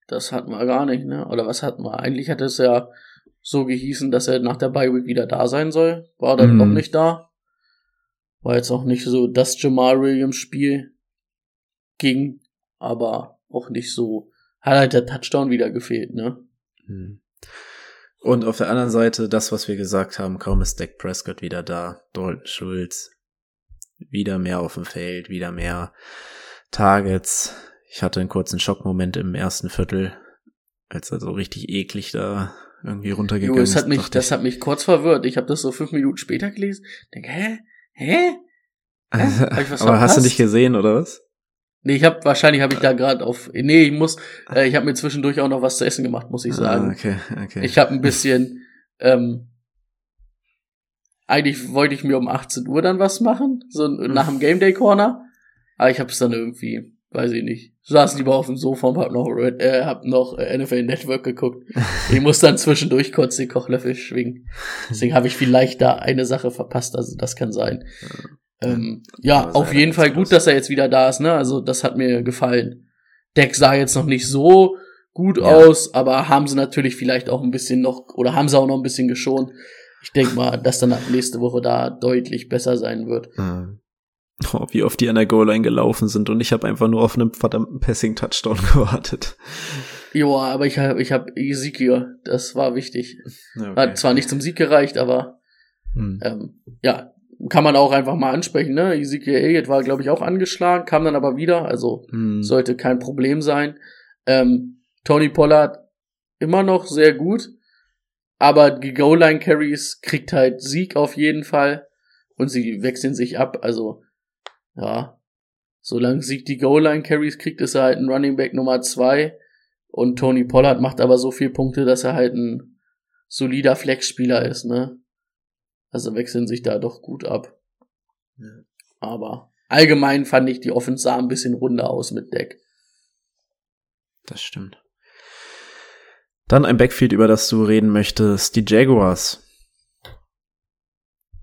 [SPEAKER 6] Das hatten wir gar nicht, ne? Oder was hatten wir? Eigentlich hat es ja so gehießen, dass er nach der Bye Week wieder da sein soll. War dann
[SPEAKER 5] Mhm.
[SPEAKER 6] noch nicht da. War jetzt auch nicht so das Jamal Williams Spiel ging, aber auch nicht so. Hat halt der Touchdown wieder gefehlt, ne?
[SPEAKER 5] Hm. Und auf der anderen Seite, das, was wir gesagt haben, kaum ist Dak Prescott wieder da. Dalton Schulz, wieder mehr auf dem Feld, wieder mehr Targets. Ich hatte einen kurzen Schockmoment im ersten Viertel, als er so richtig eklig da irgendwie runtergegangen
[SPEAKER 6] Jo, es hat
[SPEAKER 5] ist.
[SPEAKER 6] mich, das hat mich kurz verwirrt. Ich habe das so fünf Minuten später gelesen. Denke, hä? Hä? Was
[SPEAKER 5] Aber hast du
[SPEAKER 6] verpasst?
[SPEAKER 5] nicht gesehen, oder was?
[SPEAKER 6] Nee, ich habe wahrscheinlich habe ich da gerade auf. Nee, ich muss. Äh, ich habe mir zwischendurch auch noch was zu essen gemacht, muss ich sagen.
[SPEAKER 5] Ah, okay, okay.
[SPEAKER 6] Ich habe ein bisschen. Ähm, eigentlich wollte ich mir um 18 Uhr dann was machen, so nach dem Game Day Corner. Aber ich habe es dann irgendwie, weiß ich nicht. Saß lieber auf dem Sofa und hab noch, Red, äh, hab noch äh, NFL Network geguckt. Ich muss dann zwischendurch kurz den Kochlöffel schwingen. Deswegen habe ich vielleicht da eine Sache verpasst, also das kann sein. Ähm, ja, auf jeden Fall gut, dass er jetzt wieder da ist, ne? Also das hat mir gefallen. Deck sah jetzt noch nicht so gut
[SPEAKER 5] Ja.
[SPEAKER 6] aus, aber haben sie natürlich vielleicht auch ein bisschen noch, oder haben sie auch noch ein bisschen geschont. Ich denke mal, dass dann ab nächste Woche da deutlich besser sein wird.
[SPEAKER 5] Ähm, Oh, wie oft die an der Goal-Line gelaufen sind und ich habe einfach nur auf einen verdammten Passing-Touchdown gewartet.
[SPEAKER 6] Joa, aber ich habe ich hab Ezekiel, das war wichtig.
[SPEAKER 5] Ja,
[SPEAKER 6] Hat zwar nicht zum Sieg gereicht, aber
[SPEAKER 5] Hm.
[SPEAKER 6] ähm, ja, kann man auch einfach mal ansprechen, ne? Ezekiel Elliott war, glaube ich, auch angeschlagen, kam dann aber wieder, also
[SPEAKER 5] Hm.
[SPEAKER 6] sollte kein Problem sein. Ähm, Tony Pollard immer noch sehr gut, aber die Goal-Line-Carries kriegt halt Sieg auf jeden Fall und sie wechseln sich ab, also ja, solange Sieg die Goal-Line-Carries kriegt, ist er halt ein Running Back Nummer zwei und Tony Pollard macht aber so viel Punkte, dass er halt ein solider Flex-Spieler ist, ne? Also wechseln sich da doch gut ab.
[SPEAKER 5] Ja.
[SPEAKER 6] Aber allgemein fand ich die Offense sah ein bisschen runder aus mit Deck.
[SPEAKER 5] Das stimmt. Dann ein Backfield, über das du reden möchtest, die Jaguars.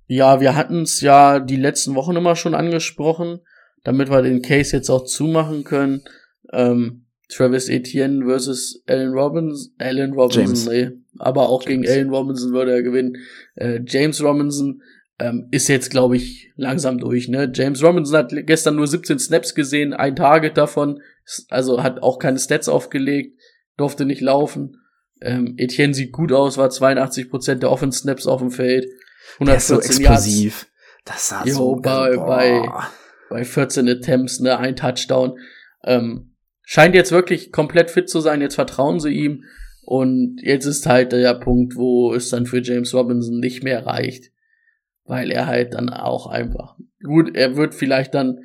[SPEAKER 6] Ja, wir hatten es ja die letzten Wochen immer schon angesprochen, damit wir den Case jetzt auch zumachen können. Ähm, Travis Etienne versus Allen Robinson, Allen Robinson,
[SPEAKER 5] James.
[SPEAKER 6] nee, aber auch gegen
[SPEAKER 5] James.
[SPEAKER 6] Allen Robinson würde er gewinnen. Äh, James Robinson ähm, ist jetzt, glaube ich, langsam durch. Ne? James Robinson hat gestern nur 17 Snaps gesehen, ein Target davon, also hat auch keine Stats aufgelegt, durfte nicht laufen. Ähm, Etienne sieht gut aus, war 82% der Offense-Snaps auf dem Feld.
[SPEAKER 5] Der ist so
[SPEAKER 6] 114 Yards
[SPEAKER 5] explosiv. Das sah
[SPEAKER 6] Jo,
[SPEAKER 5] so
[SPEAKER 6] bei-
[SPEAKER 5] boah.
[SPEAKER 6] bei- bei 14 Attempts, ne, ein Touchdown. Ähm, scheint jetzt wirklich komplett fit zu sein, jetzt vertrauen sie ihm. Und jetzt ist halt der Punkt, wo es dann für James Robinson nicht mehr reicht. Weil er halt dann auch einfach, gut, er wird vielleicht dann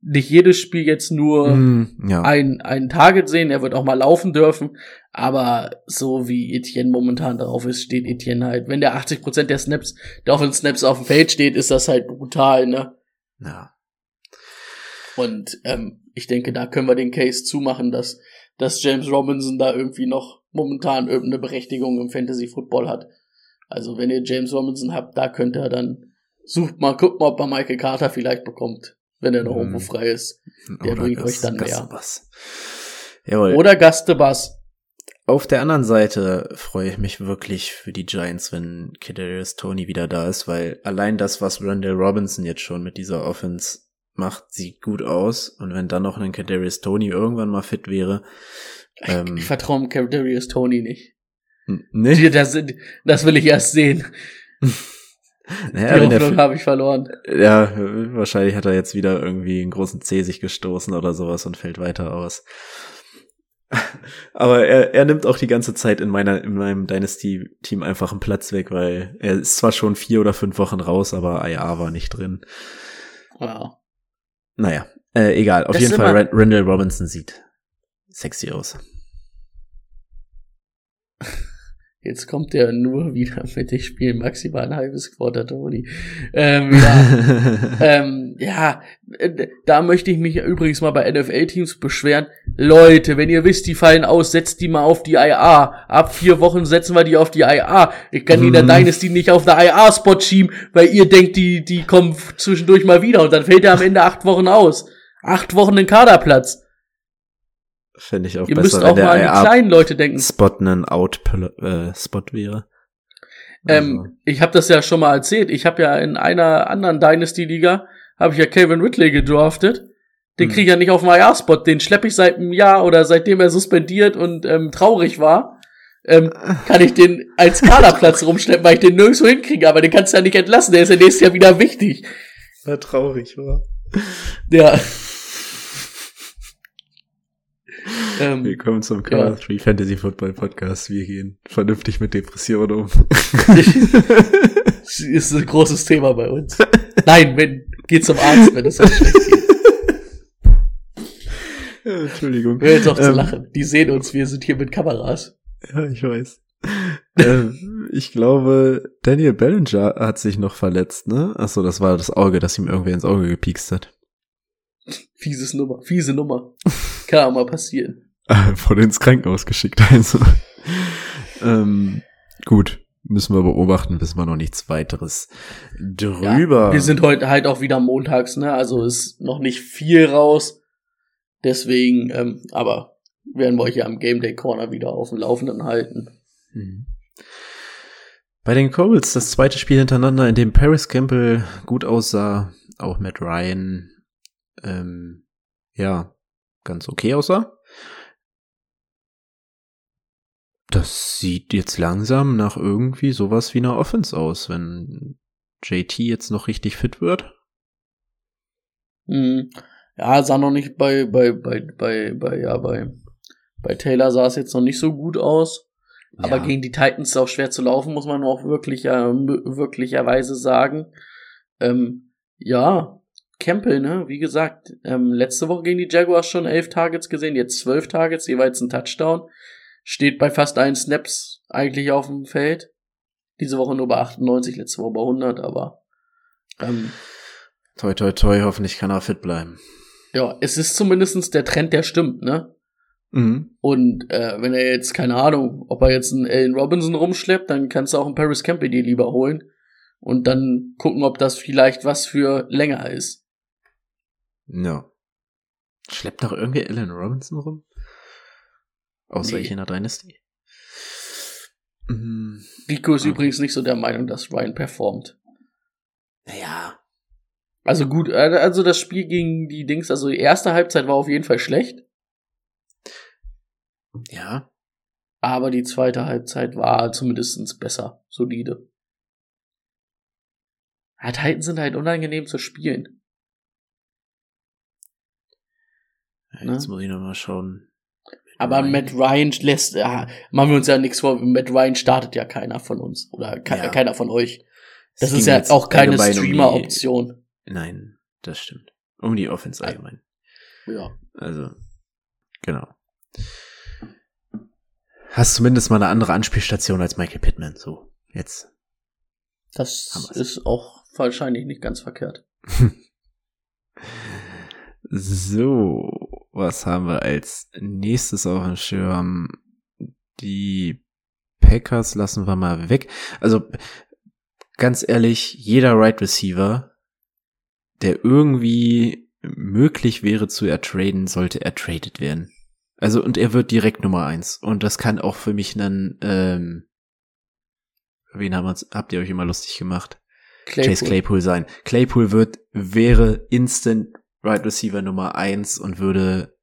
[SPEAKER 6] nicht jedes Spiel jetzt nur
[SPEAKER 5] Hm, ja.
[SPEAKER 6] ein, ein Target sehen, er wird auch mal laufen dürfen, aber so wie Etienne momentan drauf ist, steht Etienne halt, wenn der 80% der Snaps, der Offense Snaps auf dem Feld steht, ist das halt brutal, ne?
[SPEAKER 5] ja.
[SPEAKER 6] Und ähm, ich denke, da können wir den Case zumachen, dass, dass James Robinson da irgendwie noch momentan irgendeine Berechtigung im Fantasy Football hat. Also wenn ihr James Robinson habt, da könnt ihr dann sucht mal, guckt mal, ob man Michael Carter vielleicht bekommt, wenn er noch
[SPEAKER 5] Mhm.
[SPEAKER 6] irgendwo frei ist. Der
[SPEAKER 5] Oder
[SPEAKER 6] bringt
[SPEAKER 5] Gas-
[SPEAKER 6] euch dann mehr.
[SPEAKER 5] Gassebus. Jawohl.
[SPEAKER 6] Oder Gastebass.
[SPEAKER 5] Auf der anderen Seite freue ich mich wirklich für die Giants, wenn Kadarius Tony wieder da ist, weil allein das, was Randall Robinson jetzt schon mit dieser Offense macht, sieht gut aus. Und wenn dann noch ein Kadarius Tony irgendwann mal fit wäre, ähm,
[SPEAKER 6] Ich vertraue Darius Tony nicht.
[SPEAKER 5] n- ne?
[SPEAKER 6] Die- Das, das will ich erst sehen.
[SPEAKER 5] Naja,
[SPEAKER 6] Die Hoffnung habe ich verloren.
[SPEAKER 5] ja, wahrscheinlich hat er jetzt wieder irgendwie einen großen C sich gestoßen oder sowas und fällt weiter aus. Aber er, er nimmt auch die ganze Zeit in meiner, in meinem Dynasty-Team einfach einen Platz weg, weil er ist zwar schon vier oder fünf Wochen raus, aber IA war nicht drin.
[SPEAKER 6] Ja.
[SPEAKER 5] Naja, äh, egal. Auf
[SPEAKER 6] Das
[SPEAKER 5] jeden Fall, Randall Robinson sieht sexy aus.
[SPEAKER 6] Jetzt kommt der nur wieder mit, ich spiele maximal ein halbes Quarter, Tony. Ähm, ja, ähm, ja, äh, da möchte ich mich übrigens mal bei NFL-Teams beschweren. Leute, wenn ihr wisst, die fallen aus, setzt die mal auf die IA. Ab vier Wochen setzen wir die auf die IA. Ich kann die in der
[SPEAKER 5] Mhm.
[SPEAKER 6] Dynasty nicht auf der IA-Spot schieben, weil ihr denkt, die, die kommen zwischendurch mal wieder und dann fällt er am Ende acht Wochen aus. Acht Wochen den Kaderplatz.
[SPEAKER 5] Fände ich auch
[SPEAKER 6] Ihr
[SPEAKER 5] besser,
[SPEAKER 6] müsst
[SPEAKER 5] wenn
[SPEAKER 6] auch mal an
[SPEAKER 5] der
[SPEAKER 6] die kleinen Leute denken.
[SPEAKER 5] Spot ein Out-Spot wäre.
[SPEAKER 6] Ähm,
[SPEAKER 5] Also,
[SPEAKER 6] ich habe das ja schon mal erzählt. Ich habe ja in einer anderen Dynasty-Liga, habe ich ja Calvin Ridley gedraftet. Den
[SPEAKER 5] Hm.
[SPEAKER 6] kriege ich ja nicht auf dem IR-Spot. Den schleppe ich seit einem Jahr oder seitdem er suspendiert und ähm, traurig war. Ähm, kann ich den als Kaderplatz rumschleppen, weil ich den nirgendwo hinkriege. Aber den kannst du ja nicht entlassen. Der ist ja nächstes Jahr wieder wichtig.
[SPEAKER 5] war traurig, war.
[SPEAKER 6] Ja. Ähm,
[SPEAKER 5] Willkommen zum
[SPEAKER 6] Ja.
[SPEAKER 5] Cover 3 Fantasy Football Podcast. Wir gehen vernünftig mit Depressionen um.
[SPEAKER 6] das ist ein großes Thema bei uns. Nein, wenn, geh zum Arzt, wenn es so schlecht geht.
[SPEAKER 5] Ja, Entschuldigung.
[SPEAKER 6] Hör jetzt auf zu
[SPEAKER 5] Ähm,
[SPEAKER 6] lachen. Die sehen uns, wir sind hier mit Kameras.
[SPEAKER 5] Ja, ich weiß. ähm, ich glaube, Daniel Bellinger hat sich noch verletzt, ne? Achso, das war das Auge, das ihm irgendwer ins Auge gepiekst hat.
[SPEAKER 6] Fieses Nummer, fiese Nummer. Kann auch mal passieren.
[SPEAKER 5] Wurde ins Krankenhaus geschickt, also. ähm, gut. Müssen wir beobachten, wissen wir noch nichts weiteres drüber.
[SPEAKER 6] Wir sind heute halt auch wieder montags, ne? Also ist noch nicht viel raus. Deswegen, ähm, aber werden wir euch ja am Game Day Corner wieder auf dem Laufenden halten.
[SPEAKER 5] Mhm. Bei den Colts das zweite Spiel hintereinander, in dem Paris Campbell gut aussah, auch Matt Ryan, ähm, ja, ganz okay aussah. Das sieht jetzt langsam nach irgendwie sowas wie einer Offense aus, wenn JT jetzt noch richtig fit wird.
[SPEAKER 6] Mhm. Ja, sah noch nicht bei, bei, bei, bei, bei, ja, bei, bei Taylor sah es jetzt noch nicht so gut aus. Aber
[SPEAKER 5] Ja.
[SPEAKER 6] gegen die Titans ist auch schwer zu laufen, muss man auch wirklich, äh, wirklicherweise sagen. Ähm, ja, Campbell, ne, wie gesagt, ähm, letzte Woche gegen die Jaguars schon elf Targets gesehen, jetzt zwölf Targets, jeweils ein Touchdown. Steht bei fast allen Snaps eigentlich auf dem Feld. Diese Woche nur bei 98, letzte Woche bei 100, aber ähm,
[SPEAKER 5] Toi, toi, toi, hoffentlich kann er fit bleiben.
[SPEAKER 6] ja, es ist zumindestens der Trend, der stimmt, ne?
[SPEAKER 5] Mhm.
[SPEAKER 6] Und äh, wenn er jetzt, keine Ahnung, ob er jetzt einen Allen Robinson rumschleppt, dann kannst du auch einen Paris Campbell dir lieber holen. Und dann gucken, ob das vielleicht was für länger ist.
[SPEAKER 5] Ja. Schleppt noch irgendwie Alan Robinson rum? Außer
[SPEAKER 6] Nee.
[SPEAKER 5] ich in der Dynasty. Mhm.
[SPEAKER 6] Rico ist
[SPEAKER 5] Ah.
[SPEAKER 6] übrigens nicht so der Meinung, dass Ryan performt.
[SPEAKER 5] Naja.
[SPEAKER 6] Also gut, äh, also das Spiel gegen die Dings, also die erste Halbzeit war auf jeden Fall schlecht,
[SPEAKER 5] Ja.
[SPEAKER 6] aber die zweite Halbzeit war zumindestens besser, solide. Ja, Titans sind halt unangenehm zu spielen.
[SPEAKER 5] Jetzt
[SPEAKER 6] Ne?
[SPEAKER 5] muss ich noch mal schauen.
[SPEAKER 6] Aber
[SPEAKER 5] Ryan.
[SPEAKER 6] Matt Ryan lässt, ja, machen wir uns ja nichts vor, Matt Ryan startet ja keiner von uns oder ke
[SPEAKER 5] Ja.
[SPEAKER 6] keiner von euch. Das
[SPEAKER 5] Es
[SPEAKER 6] ist ja auch keine
[SPEAKER 5] allgemein um
[SPEAKER 6] Streamer-Option.
[SPEAKER 5] Nein, das stimmt. Um die Offense allgemein.
[SPEAKER 6] Ja.
[SPEAKER 5] Also, genau. Hast zumindest mal eine andere Anspielstation als Michael Pittman. So, jetzt.
[SPEAKER 6] Das ist auch wahrscheinlich nicht ganz verkehrt.
[SPEAKER 5] So, was haben wir als nächstes auf dem Schirm? Die Packers lassen wir mal weg. Also, ganz ehrlich, jeder Right Receiver, der irgendwie möglich wäre zu ertraden, sollte ertradet werden. Also, und er wird direkt Nummer eins. Und das kann auch für mich dann, ähm, wen haben wir's, habt ihr euch immer lustig gemacht? Chase Claypool sein. Claypool wird, wäre instant Right Receiver Nummer eins und würde,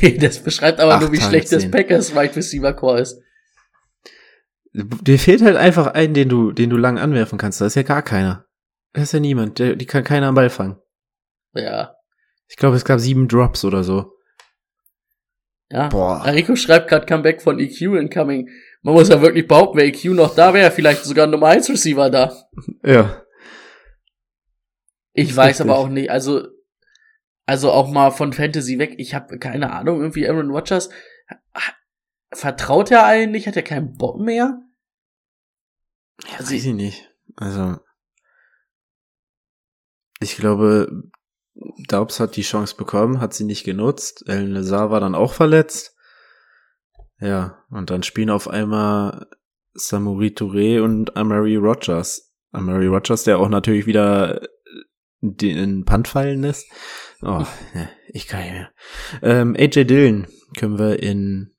[SPEAKER 6] Nee, das beschreibt aber nur, wie schlecht das. Packers Wide Receiver Core ist.
[SPEAKER 5] dir fehlt halt einfach einen, den du, den du lang anwerfen kannst. Da ist ja gar keiner. Da ist ja niemand. Der, die kann keiner am Ball fangen.
[SPEAKER 6] Ja.
[SPEAKER 5] Ich glaube, es gab sieben Drops oder so.
[SPEAKER 6] Ja.
[SPEAKER 5] Boah.
[SPEAKER 6] Rico schreibt gerade Comeback von EQ incoming. Man muss ja wirklich behaupten, wäre EQ noch da, wäre vielleicht sogar ein Nummer 1 Receiver da.
[SPEAKER 5] Ja.
[SPEAKER 6] Ich
[SPEAKER 5] Ist
[SPEAKER 6] weiß aber auch nicht, also, also auch mal von Fantasy weg, ich habe keine Ahnung, irgendwie Aaron Rodgers vertraut er allen nicht? Hat er keinen Bock mehr?
[SPEAKER 5] Ja, weiß ich nicht. Also, ich glaube, Daubs hat die Chance bekommen, hat sie nicht genutzt. El Nazar war dann auch verletzt. Ja, und dann spielen auf einmal Samuri Touré und Amari Rogers. Amari Rogers, der auch natürlich wieder den Punt fallen lässt. Oh, ja, ich kann nicht mehr. Ähm, AJ Dillon können wir in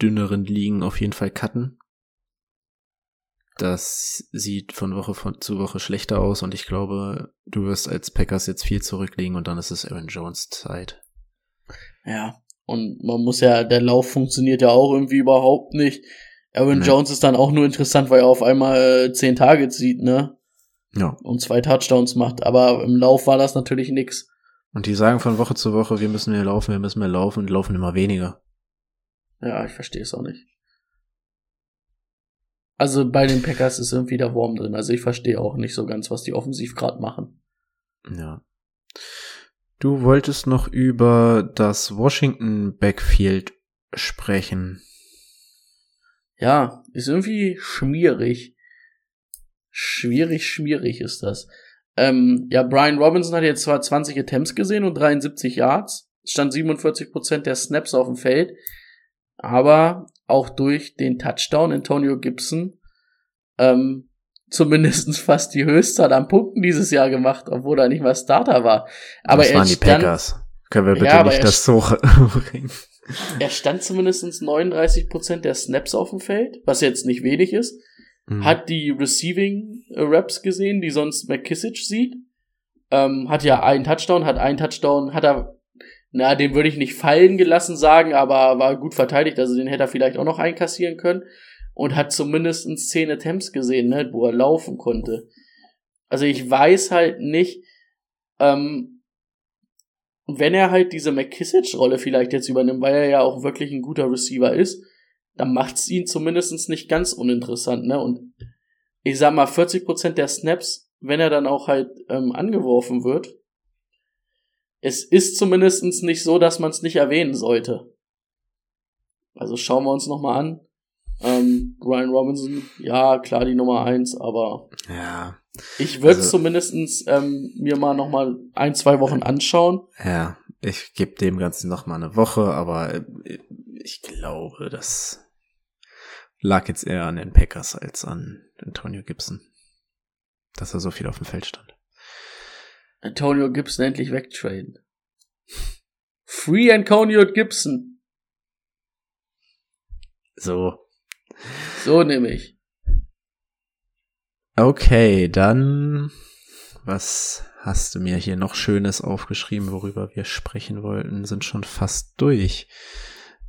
[SPEAKER 5] dünneren Ligen auf jeden Fall cutten. Das sieht von Woche von, zu Woche schlechter aus und ich glaube, du wirst als Packers jetzt viel zurückliegen und dann ist es Aaron Jones Zeit.
[SPEAKER 6] Ja, und man muss ja, der Lauf funktioniert ja auch irgendwie überhaupt nicht. Aaron nee. Jones ist dann auch nur interessant, weil er auf einmal äh, zehn Targets sieht, ne?
[SPEAKER 5] Ja.
[SPEAKER 6] Und zwei Touchdowns macht, aber im Lauf war das natürlich nix.
[SPEAKER 5] Und die sagen von Woche zu Woche, wir müssen mehr laufen, wir müssen mehr laufen und laufen immer weniger.
[SPEAKER 6] Ja, ich verstehe es auch nicht. Also bei den Packers ist irgendwie der Wurm drin. Also ich verstehe auch nicht so ganz, was die offensiv gerade machen.
[SPEAKER 5] Ja. Du wolltest noch über das Washington Backfield sprechen.
[SPEAKER 6] Ja, ist irgendwie schmierig. Schwierig, schmierig ist das. Ähm, ja, Brian Robinson hat jetzt zwar 20 Attempts gesehen und 73 Yards, stand 47% der Snaps auf dem Feld, aber auch durch den Touchdown Antonio Gibson ähm, zumindest fast die Höchstzahl an Punkten dieses Jahr gemacht, obwohl er nicht mal Starter war. Aber
[SPEAKER 5] das
[SPEAKER 6] er
[SPEAKER 5] waren die
[SPEAKER 6] stand,
[SPEAKER 5] Packers. Können wir bitte
[SPEAKER 6] Ja,
[SPEAKER 5] nicht das so bringen?
[SPEAKER 6] er stand zumindest 39% der Snaps auf dem Feld, was jetzt nicht wenig ist.
[SPEAKER 5] Mhm.
[SPEAKER 6] Hat die Receiving Raps gesehen, die sonst McKissick sieht. Ähm, hat ja einen Touchdown, hat einen Touchdown, hat er, na, den würde ich nicht fallen gelassen sagen, aber war gut verteidigt, also den hätte er vielleicht auch noch einkassieren können. Und hat zumindest zehn Attempts gesehen, ne, wo er laufen konnte. Also ich weiß halt nicht, ähm, wenn er halt diese McKissick-Rolle vielleicht jetzt übernimmt, weil er ja auch wirklich ein guter Receiver ist, dann macht's ihn zumindest nicht ganz uninteressant, ne? Und ich sag mal, 40% der Snaps, wenn er dann auch halt ähm, angeworfen wird, es ist zumindest nicht so, dass man es nicht erwähnen sollte. Also schauen wir uns nochmal an. Ähm, Brian Robinson, ja, klar die Nummer eins, aber
[SPEAKER 5] Ja.
[SPEAKER 6] ich würde
[SPEAKER 5] Also-
[SPEAKER 6] zumindest ähm, mir mal nochmal ein, zwei Wochen anschauen.
[SPEAKER 5] Ja, ich gebe dem Ganzen noch mal eine Woche, aber äh, ich glaube, das lag jetzt eher an den Packers als an Antonio Gibson, dass er so viel auf dem Feld stand.
[SPEAKER 6] Antonio Gibson endlich wegtraden. Free Antonio Gibson.
[SPEAKER 5] So,
[SPEAKER 6] So nehme ich.
[SPEAKER 5] okay, dann was hast du mir hier noch Schönes aufgeschrieben, worüber wir sprechen wollten? Sind schon fast durch.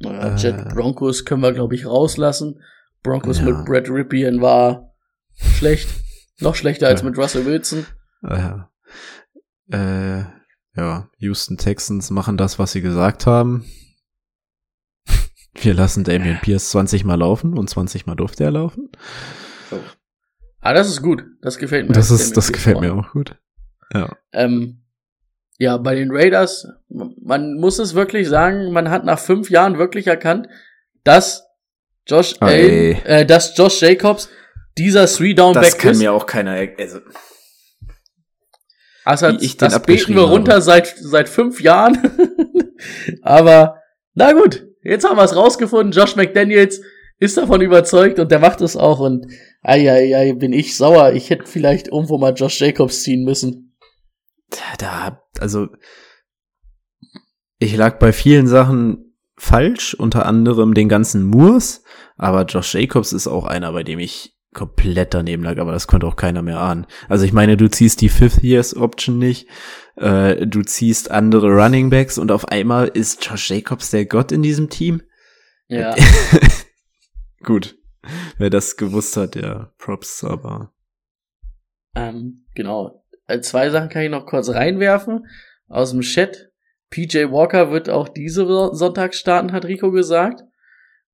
[SPEAKER 6] Naja,
[SPEAKER 5] Äh.
[SPEAKER 6] Jet Broncos können wir, glaube ich, rauslassen. Broncos
[SPEAKER 5] Ja.
[SPEAKER 6] mit Brad Ripien war schlecht. Noch schlechter als mit Russell Wilson.
[SPEAKER 5] Ja. Äh, ja, Houston Texans machen das, was sie gesagt haben. Wir lassen Damian Pierce 20 Mal laufen und 20 Mal durfte er laufen.
[SPEAKER 6] Ah, das ist gut. Das gefällt mir.
[SPEAKER 5] Das
[SPEAKER 6] Damien
[SPEAKER 5] ist, das
[SPEAKER 6] Pierce
[SPEAKER 5] gefällt mir auch gut. Ja.
[SPEAKER 6] Ähm, ja, bei den Raiders, man muss es wirklich sagen, man hat nach fünf Jahren wirklich erkannt, dass Josh. Allen, äh, dass Josh Jacobs dieser Three-Down-Back
[SPEAKER 5] Das kann
[SPEAKER 6] ist.
[SPEAKER 5] mir auch keiner, er- also,
[SPEAKER 6] Also,
[SPEAKER 5] wie ich
[SPEAKER 6] das beten wir runter
[SPEAKER 5] habe.
[SPEAKER 6] seit, seit fünf Jahren. Aber, na gut, jetzt haben wir es rausgefunden. Josh McDaniels ist davon überzeugt und der macht es auch. Und, ei, ei, ei, bin ich sauer. Ich hätte vielleicht irgendwo mal Josh Jacobs ziehen müssen.
[SPEAKER 5] Da, also, ich lag bei vielen Sachen falsch, unter anderem den ganzen Moors, aber Josh Jacobs ist auch einer, bei dem ich komplett daneben lag, aber das konnte auch keiner mehr ahnen. Also ich meine, du ziehst die Fifth Years Option nicht, äh, du ziehst andere Running Backs und auf einmal ist Josh Jacobs der Gott in diesem Team.
[SPEAKER 6] Ja.
[SPEAKER 5] Gut. Wer das gewusst hat, ja, Props, aber
[SPEAKER 6] Ähm, genau. Äh, Zwei Sachen kann ich noch kurz reinwerfen. Aus dem Chat. PJ Walker wird auch diese Sonntag starten, hat Rico gesagt.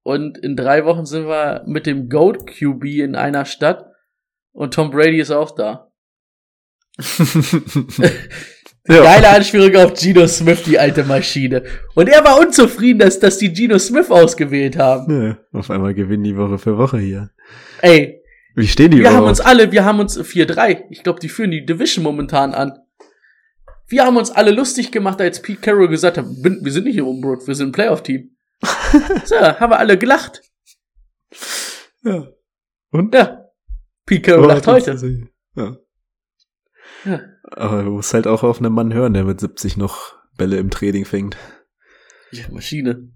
[SPEAKER 6] Und in drei Wochen sind wir mit dem Goat QB in einer Stadt. Und Tom Brady ist auch da.
[SPEAKER 5] Ja.
[SPEAKER 6] Geile Anspielung auf Geno Smith, die alte Maschine. Und er war unzufrieden, dass, dass die Geno Smith ausgewählt haben.
[SPEAKER 5] Ja, auf einmal gewinnen die Woche für Woche hier.
[SPEAKER 6] Ey,
[SPEAKER 5] Wie stehen die
[SPEAKER 6] wir haben
[SPEAKER 5] überhaupt?
[SPEAKER 6] uns alle, wir haben uns 4-3. Ich glaube, die führen die Division momentan an. Wir haben uns alle lustig gemacht, als Pete Carroll gesagt hat, wir sind nicht im Umbruch, wir sind ein Playoff-Team. so, haben wir alle gelacht.
[SPEAKER 5] ja. Und?
[SPEAKER 6] Ja. Pete Carroll lacht heute.
[SPEAKER 5] Ja.
[SPEAKER 6] Ja.
[SPEAKER 5] Aber du musst halt auch auf einen Mann hören, der mit 70 noch Bälle im Training fängt.
[SPEAKER 6] Ja, Maschine.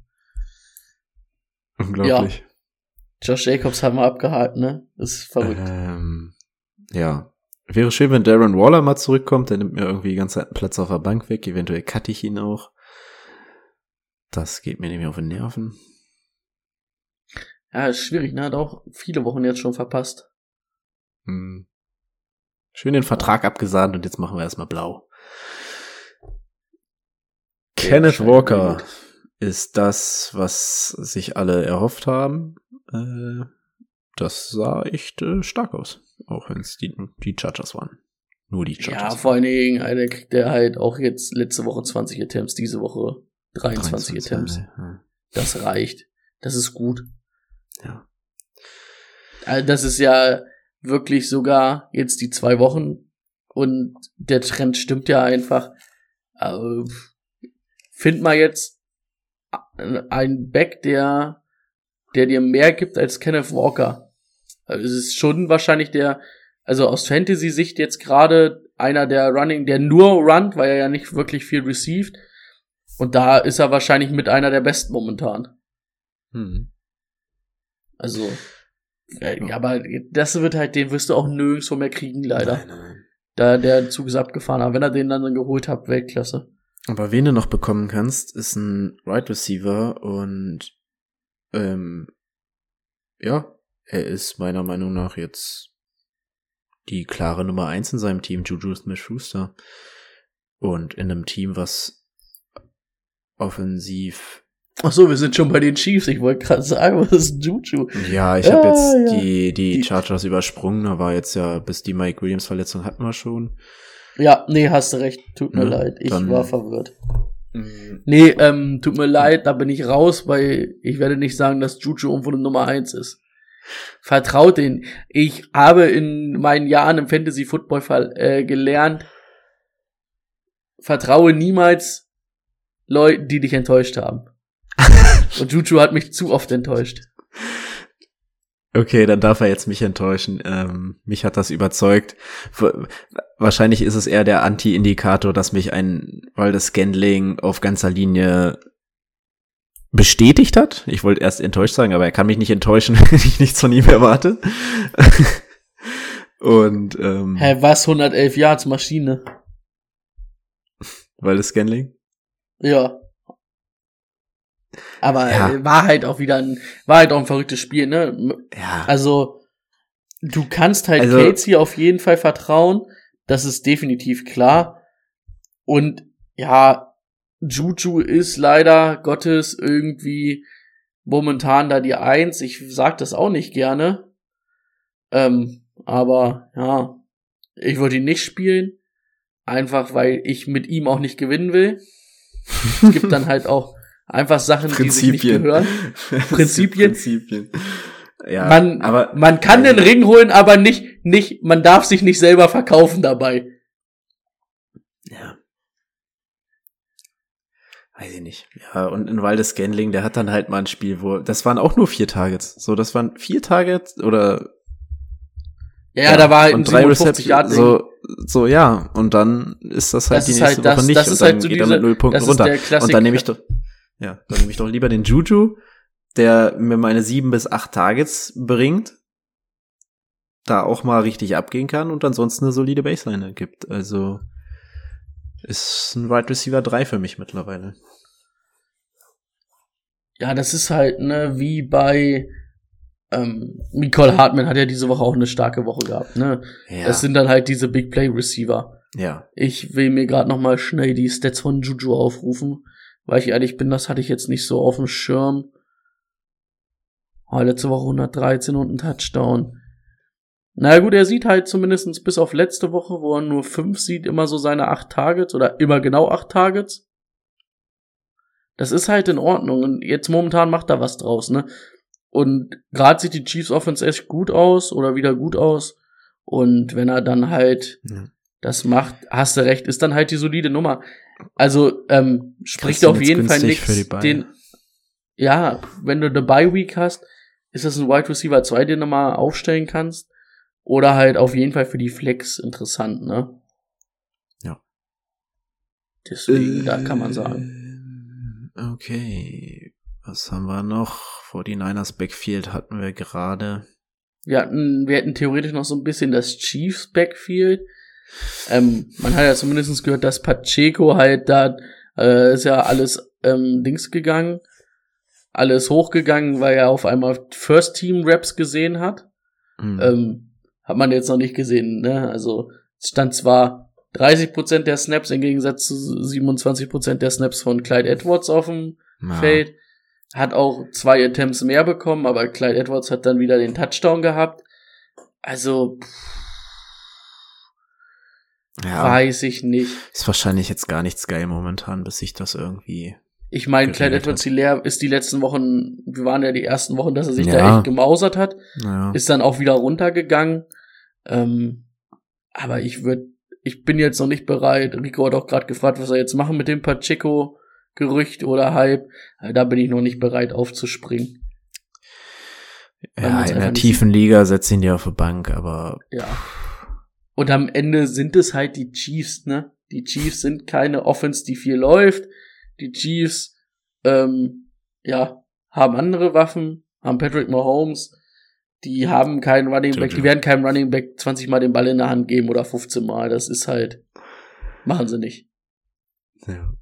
[SPEAKER 5] Unglaublich.
[SPEAKER 6] Josh Jacobs haben wir abgehakt, ne? Das ist verrückt.
[SPEAKER 5] Ähm, ja. Wäre schön, wenn Darren Waller mal zurückkommt. Der nimmt mir irgendwie die ganze Zeit einen Platz auf der Bank weg. Eventuell cutte ich ihn auch. Das geht mir mehr auf den Nerven.
[SPEAKER 6] Ja, ist schwierig, ne? Hat auch viele Wochen jetzt schon verpasst.
[SPEAKER 5] Hm. Schön den Vertrag abgesahnt und jetzt machen wir erstmal blau. Kenneth Walker ist das, was sich alle erhofft haben. Äh, das sah echt äh, stark aus. Auch wenn es die, die Chargers waren. Nur die Chargers.
[SPEAKER 6] Ja, vor allen Dingen, Alter, kriegt der halt auch jetzt letzte Woche 20 Attempts, diese Woche 23, Attempts.
[SPEAKER 5] Ja.
[SPEAKER 6] Das reicht. Das ist gut.
[SPEAKER 5] ja.
[SPEAKER 6] Also das ist ja wirklich sogar jetzt die zwei Wochen und der Trend stimmt ja einfach. Also, find mal jetzt einen Back, der, der dir mehr gibt als Kenneth Walker. Also es ist schon wahrscheinlich der, also aus Fantasy-Sicht jetzt gerade einer der Running, der nur runnt, weil er ja nicht wirklich viel received. Und da ist er wahrscheinlich mit einer der besten momentan.
[SPEAKER 5] Hm.
[SPEAKER 6] Also, äh, ja, aber das wird halt, den wirst du auch nirgendwo mehr kriegen, leider.
[SPEAKER 5] Nein, nein.
[SPEAKER 6] Da der Zug ist abgefahren. Aber wenn er den dann geholt hat, Weltklasse.
[SPEAKER 5] Aber wen du noch bekommen kannst, ist ein Right Receiver und ähm, ja, er ist meiner Meinung nach jetzt die klare Nummer eins in seinem Team, Juju Smith-Schuster. Und in einem Team, was offensiv
[SPEAKER 6] Ach so, wir sind schon bei den Chiefs. Ich wollte gerade sagen, was ist Juju?
[SPEAKER 5] Ja, ich
[SPEAKER 6] Ja,
[SPEAKER 5] habe jetzt
[SPEAKER 6] ja.
[SPEAKER 5] die, die
[SPEAKER 6] Die-
[SPEAKER 5] Chargers übersprungen, da war jetzt ja, bis die Mike Williams Verletzung hatten wir schon.
[SPEAKER 6] Ja, nee, hast du recht. Tut mir
[SPEAKER 5] Ne,
[SPEAKER 6] leid. Ich
[SPEAKER 5] dann-
[SPEAKER 6] war verwirrt. Nee, ähm, tut mir leid, da bin ich raus, weil ich werde nicht sagen, dass Juju irgendwo eine Nummer eins ist. Vertraut den. Ich habe in meinen Jahren im Fantasy Football äh, gelernt, vertraue niemals Leuten, die dich enttäuscht haben. Und Juju hat mich zu oft enttäuscht.
[SPEAKER 5] Okay, dann darf er jetzt mich enttäuschen. Ähm, mich hat das überzeugt. Wahrscheinlich ist es eher der Anti-Indikator, dass mich ein Waldes Scandling auf ganzer Linie bestätigt hat. Ich wollte erst enttäuscht sagen, aber er kann mich nicht enttäuschen, wenn ich nichts von ihm erwarte. Und ähm,
[SPEAKER 6] Hä, was? 111 Yards Maschine.
[SPEAKER 5] Waldes Scandling?
[SPEAKER 6] Ja. Aber
[SPEAKER 5] Ja.
[SPEAKER 6] äh, war halt auch wieder ein, war halt auch ein verrücktes Spiel, ne?
[SPEAKER 5] Ja.
[SPEAKER 6] Also, du kannst halt
[SPEAKER 5] Also-
[SPEAKER 6] Casey auf jeden Fall vertrauen. Das ist definitiv klar. Und ja, Juju ist leider Gottes irgendwie momentan da die Eins. Ich sag das auch nicht gerne. Ähm, aber ja, ich würde ihn nicht spielen. Einfach weil ich mit ihm auch nicht gewinnen will. Es gibt dann halt auch einfach Sachen, die sich nicht
[SPEAKER 5] Prinzipien.
[SPEAKER 6] gehören. Prinzipien.
[SPEAKER 5] Prinzipien. Ja,
[SPEAKER 6] man,
[SPEAKER 5] aber
[SPEAKER 6] man kann den Ring holen, aber nicht, nicht, man darf sich nicht selber verkaufen dabei.
[SPEAKER 5] Ja. Weiß ich nicht. Ja, und in Waldes Scanling, der hat dann halt mal ein Spiel, wo, das waren auch nur vier Targets. So, das waren vier Targets oder,
[SPEAKER 6] Ja, ja da war halt ein
[SPEAKER 5] und drei
[SPEAKER 6] 57 Yard
[SPEAKER 5] Receptions, so, so, ja. Und dann ist das halt
[SPEAKER 6] Das
[SPEAKER 5] die nächste
[SPEAKER 6] halt das-
[SPEAKER 5] Woche nicht.
[SPEAKER 6] das
[SPEAKER 5] und
[SPEAKER 6] ist
[SPEAKER 5] dann
[SPEAKER 6] halt so
[SPEAKER 5] geht er
[SPEAKER 6] diese-
[SPEAKER 5] mit null Punkten runter. Und dann nehme ich doch, ja, dann nehme ich doch lieber den Juju, der mir meine sieben bis acht Targets bringt, da auch mal richtig abgehen kann und ansonsten eine solide Baseline gibt. Also, ist ein Wide Receiver 3 für mich mittlerweile.
[SPEAKER 6] Ja, das ist halt, ne, wie bei, ähm, Nicole Hartman hat ja diese Woche auch eine starke Woche gehabt, ne.
[SPEAKER 5] Ja.
[SPEAKER 6] Das sind dann halt diese Big Play Receiver.
[SPEAKER 5] ja.
[SPEAKER 6] Ich will mir gerade noch mal schnell die Stats von Juju aufrufen, weil ich ehrlich bin, das hatte ich jetzt nicht so auf dem Schirm. Oh, letzte Woche 113 und ein Touchdown. Na gut, er sieht halt zumindestens bis auf letzte Woche, wo er nur fünf sieht, immer so seine acht Targets oder immer genau acht Targets. Das ist halt in Ordnung. Und jetzt momentan macht er was draus, ne? Und gerade sieht die Chiefs Offense echt gut aus oder wieder gut aus. Und wenn er dann halt
[SPEAKER 5] Ja.
[SPEAKER 6] das macht, hast du recht, ist dann halt die solide Nummer. Also ähm, spricht auf jeden Fall nichts. Den, ja, wenn du eine Bye Week hast, ist das ein Wide Receiver 2, den du mal aufstellen kannst. Oder halt auf jeden Fall für die Flex interessant, ne?
[SPEAKER 5] Ja.
[SPEAKER 6] Deswegen, da kann man sagen.
[SPEAKER 5] Ähm, Okay. Was haben wir noch? 49ers Backfield hatten wir gerade.
[SPEAKER 6] Wir hatten, wir hätten theoretisch noch so ein bisschen das Chiefs Backfield. Ähm, man hat ja zumindest gehört, dass Pacheco halt da äh, ist ja alles ähm, Dings gegangen, alles hochgegangen, weil er auf einmal First Team Raps gesehen hat.
[SPEAKER 5] Hm.
[SPEAKER 6] Ähm, hat man jetzt noch nicht gesehen, ne? Also es stand zwar 30% der Snaps im Gegensatz zu 27% der Snaps von Clyde Edwards auf dem
[SPEAKER 5] Ja.
[SPEAKER 6] Feld. Hat auch zwei Attempts mehr bekommen, aber Clyde Edwards hat dann wieder den Touchdown gehabt. Also
[SPEAKER 5] Ja,
[SPEAKER 6] weiß ich nicht.
[SPEAKER 5] ist wahrscheinlich jetzt gar nichts geil momentan, bis sich das irgendwie.
[SPEAKER 6] Ich meine, Clyde Edwards leer ist die letzten Wochen, wir waren ja die ersten Wochen, dass er sich da
[SPEAKER 5] Ja.
[SPEAKER 6] echt gemausert hat,
[SPEAKER 5] Naja.
[SPEAKER 6] ist dann auch wieder runtergegangen. Ähm, aber ich würde, ich bin jetzt noch nicht bereit. Rico hat auch gerade gefragt, was er jetzt machen mit dem Pacheco Gerücht oder Hype. Also Da bin ich noch nicht bereit aufzuspringen.
[SPEAKER 5] Ja, in der tiefen Liga setzt ihn dir auf die Bank, aber
[SPEAKER 6] Ja. Und am Ende sind es halt die Chiefs, ne? Die Chiefs sind keine Offense, die viel läuft. Die Chiefs, ähm, ja, haben andere Waffen, haben Patrick Mahomes. Die haben keinen Running Back, die werden keinem Running Back 20 Mal den Ball in der Hand geben oder 15 Mal. Das ist halt, machen sie nicht.
[SPEAKER 5] Ja.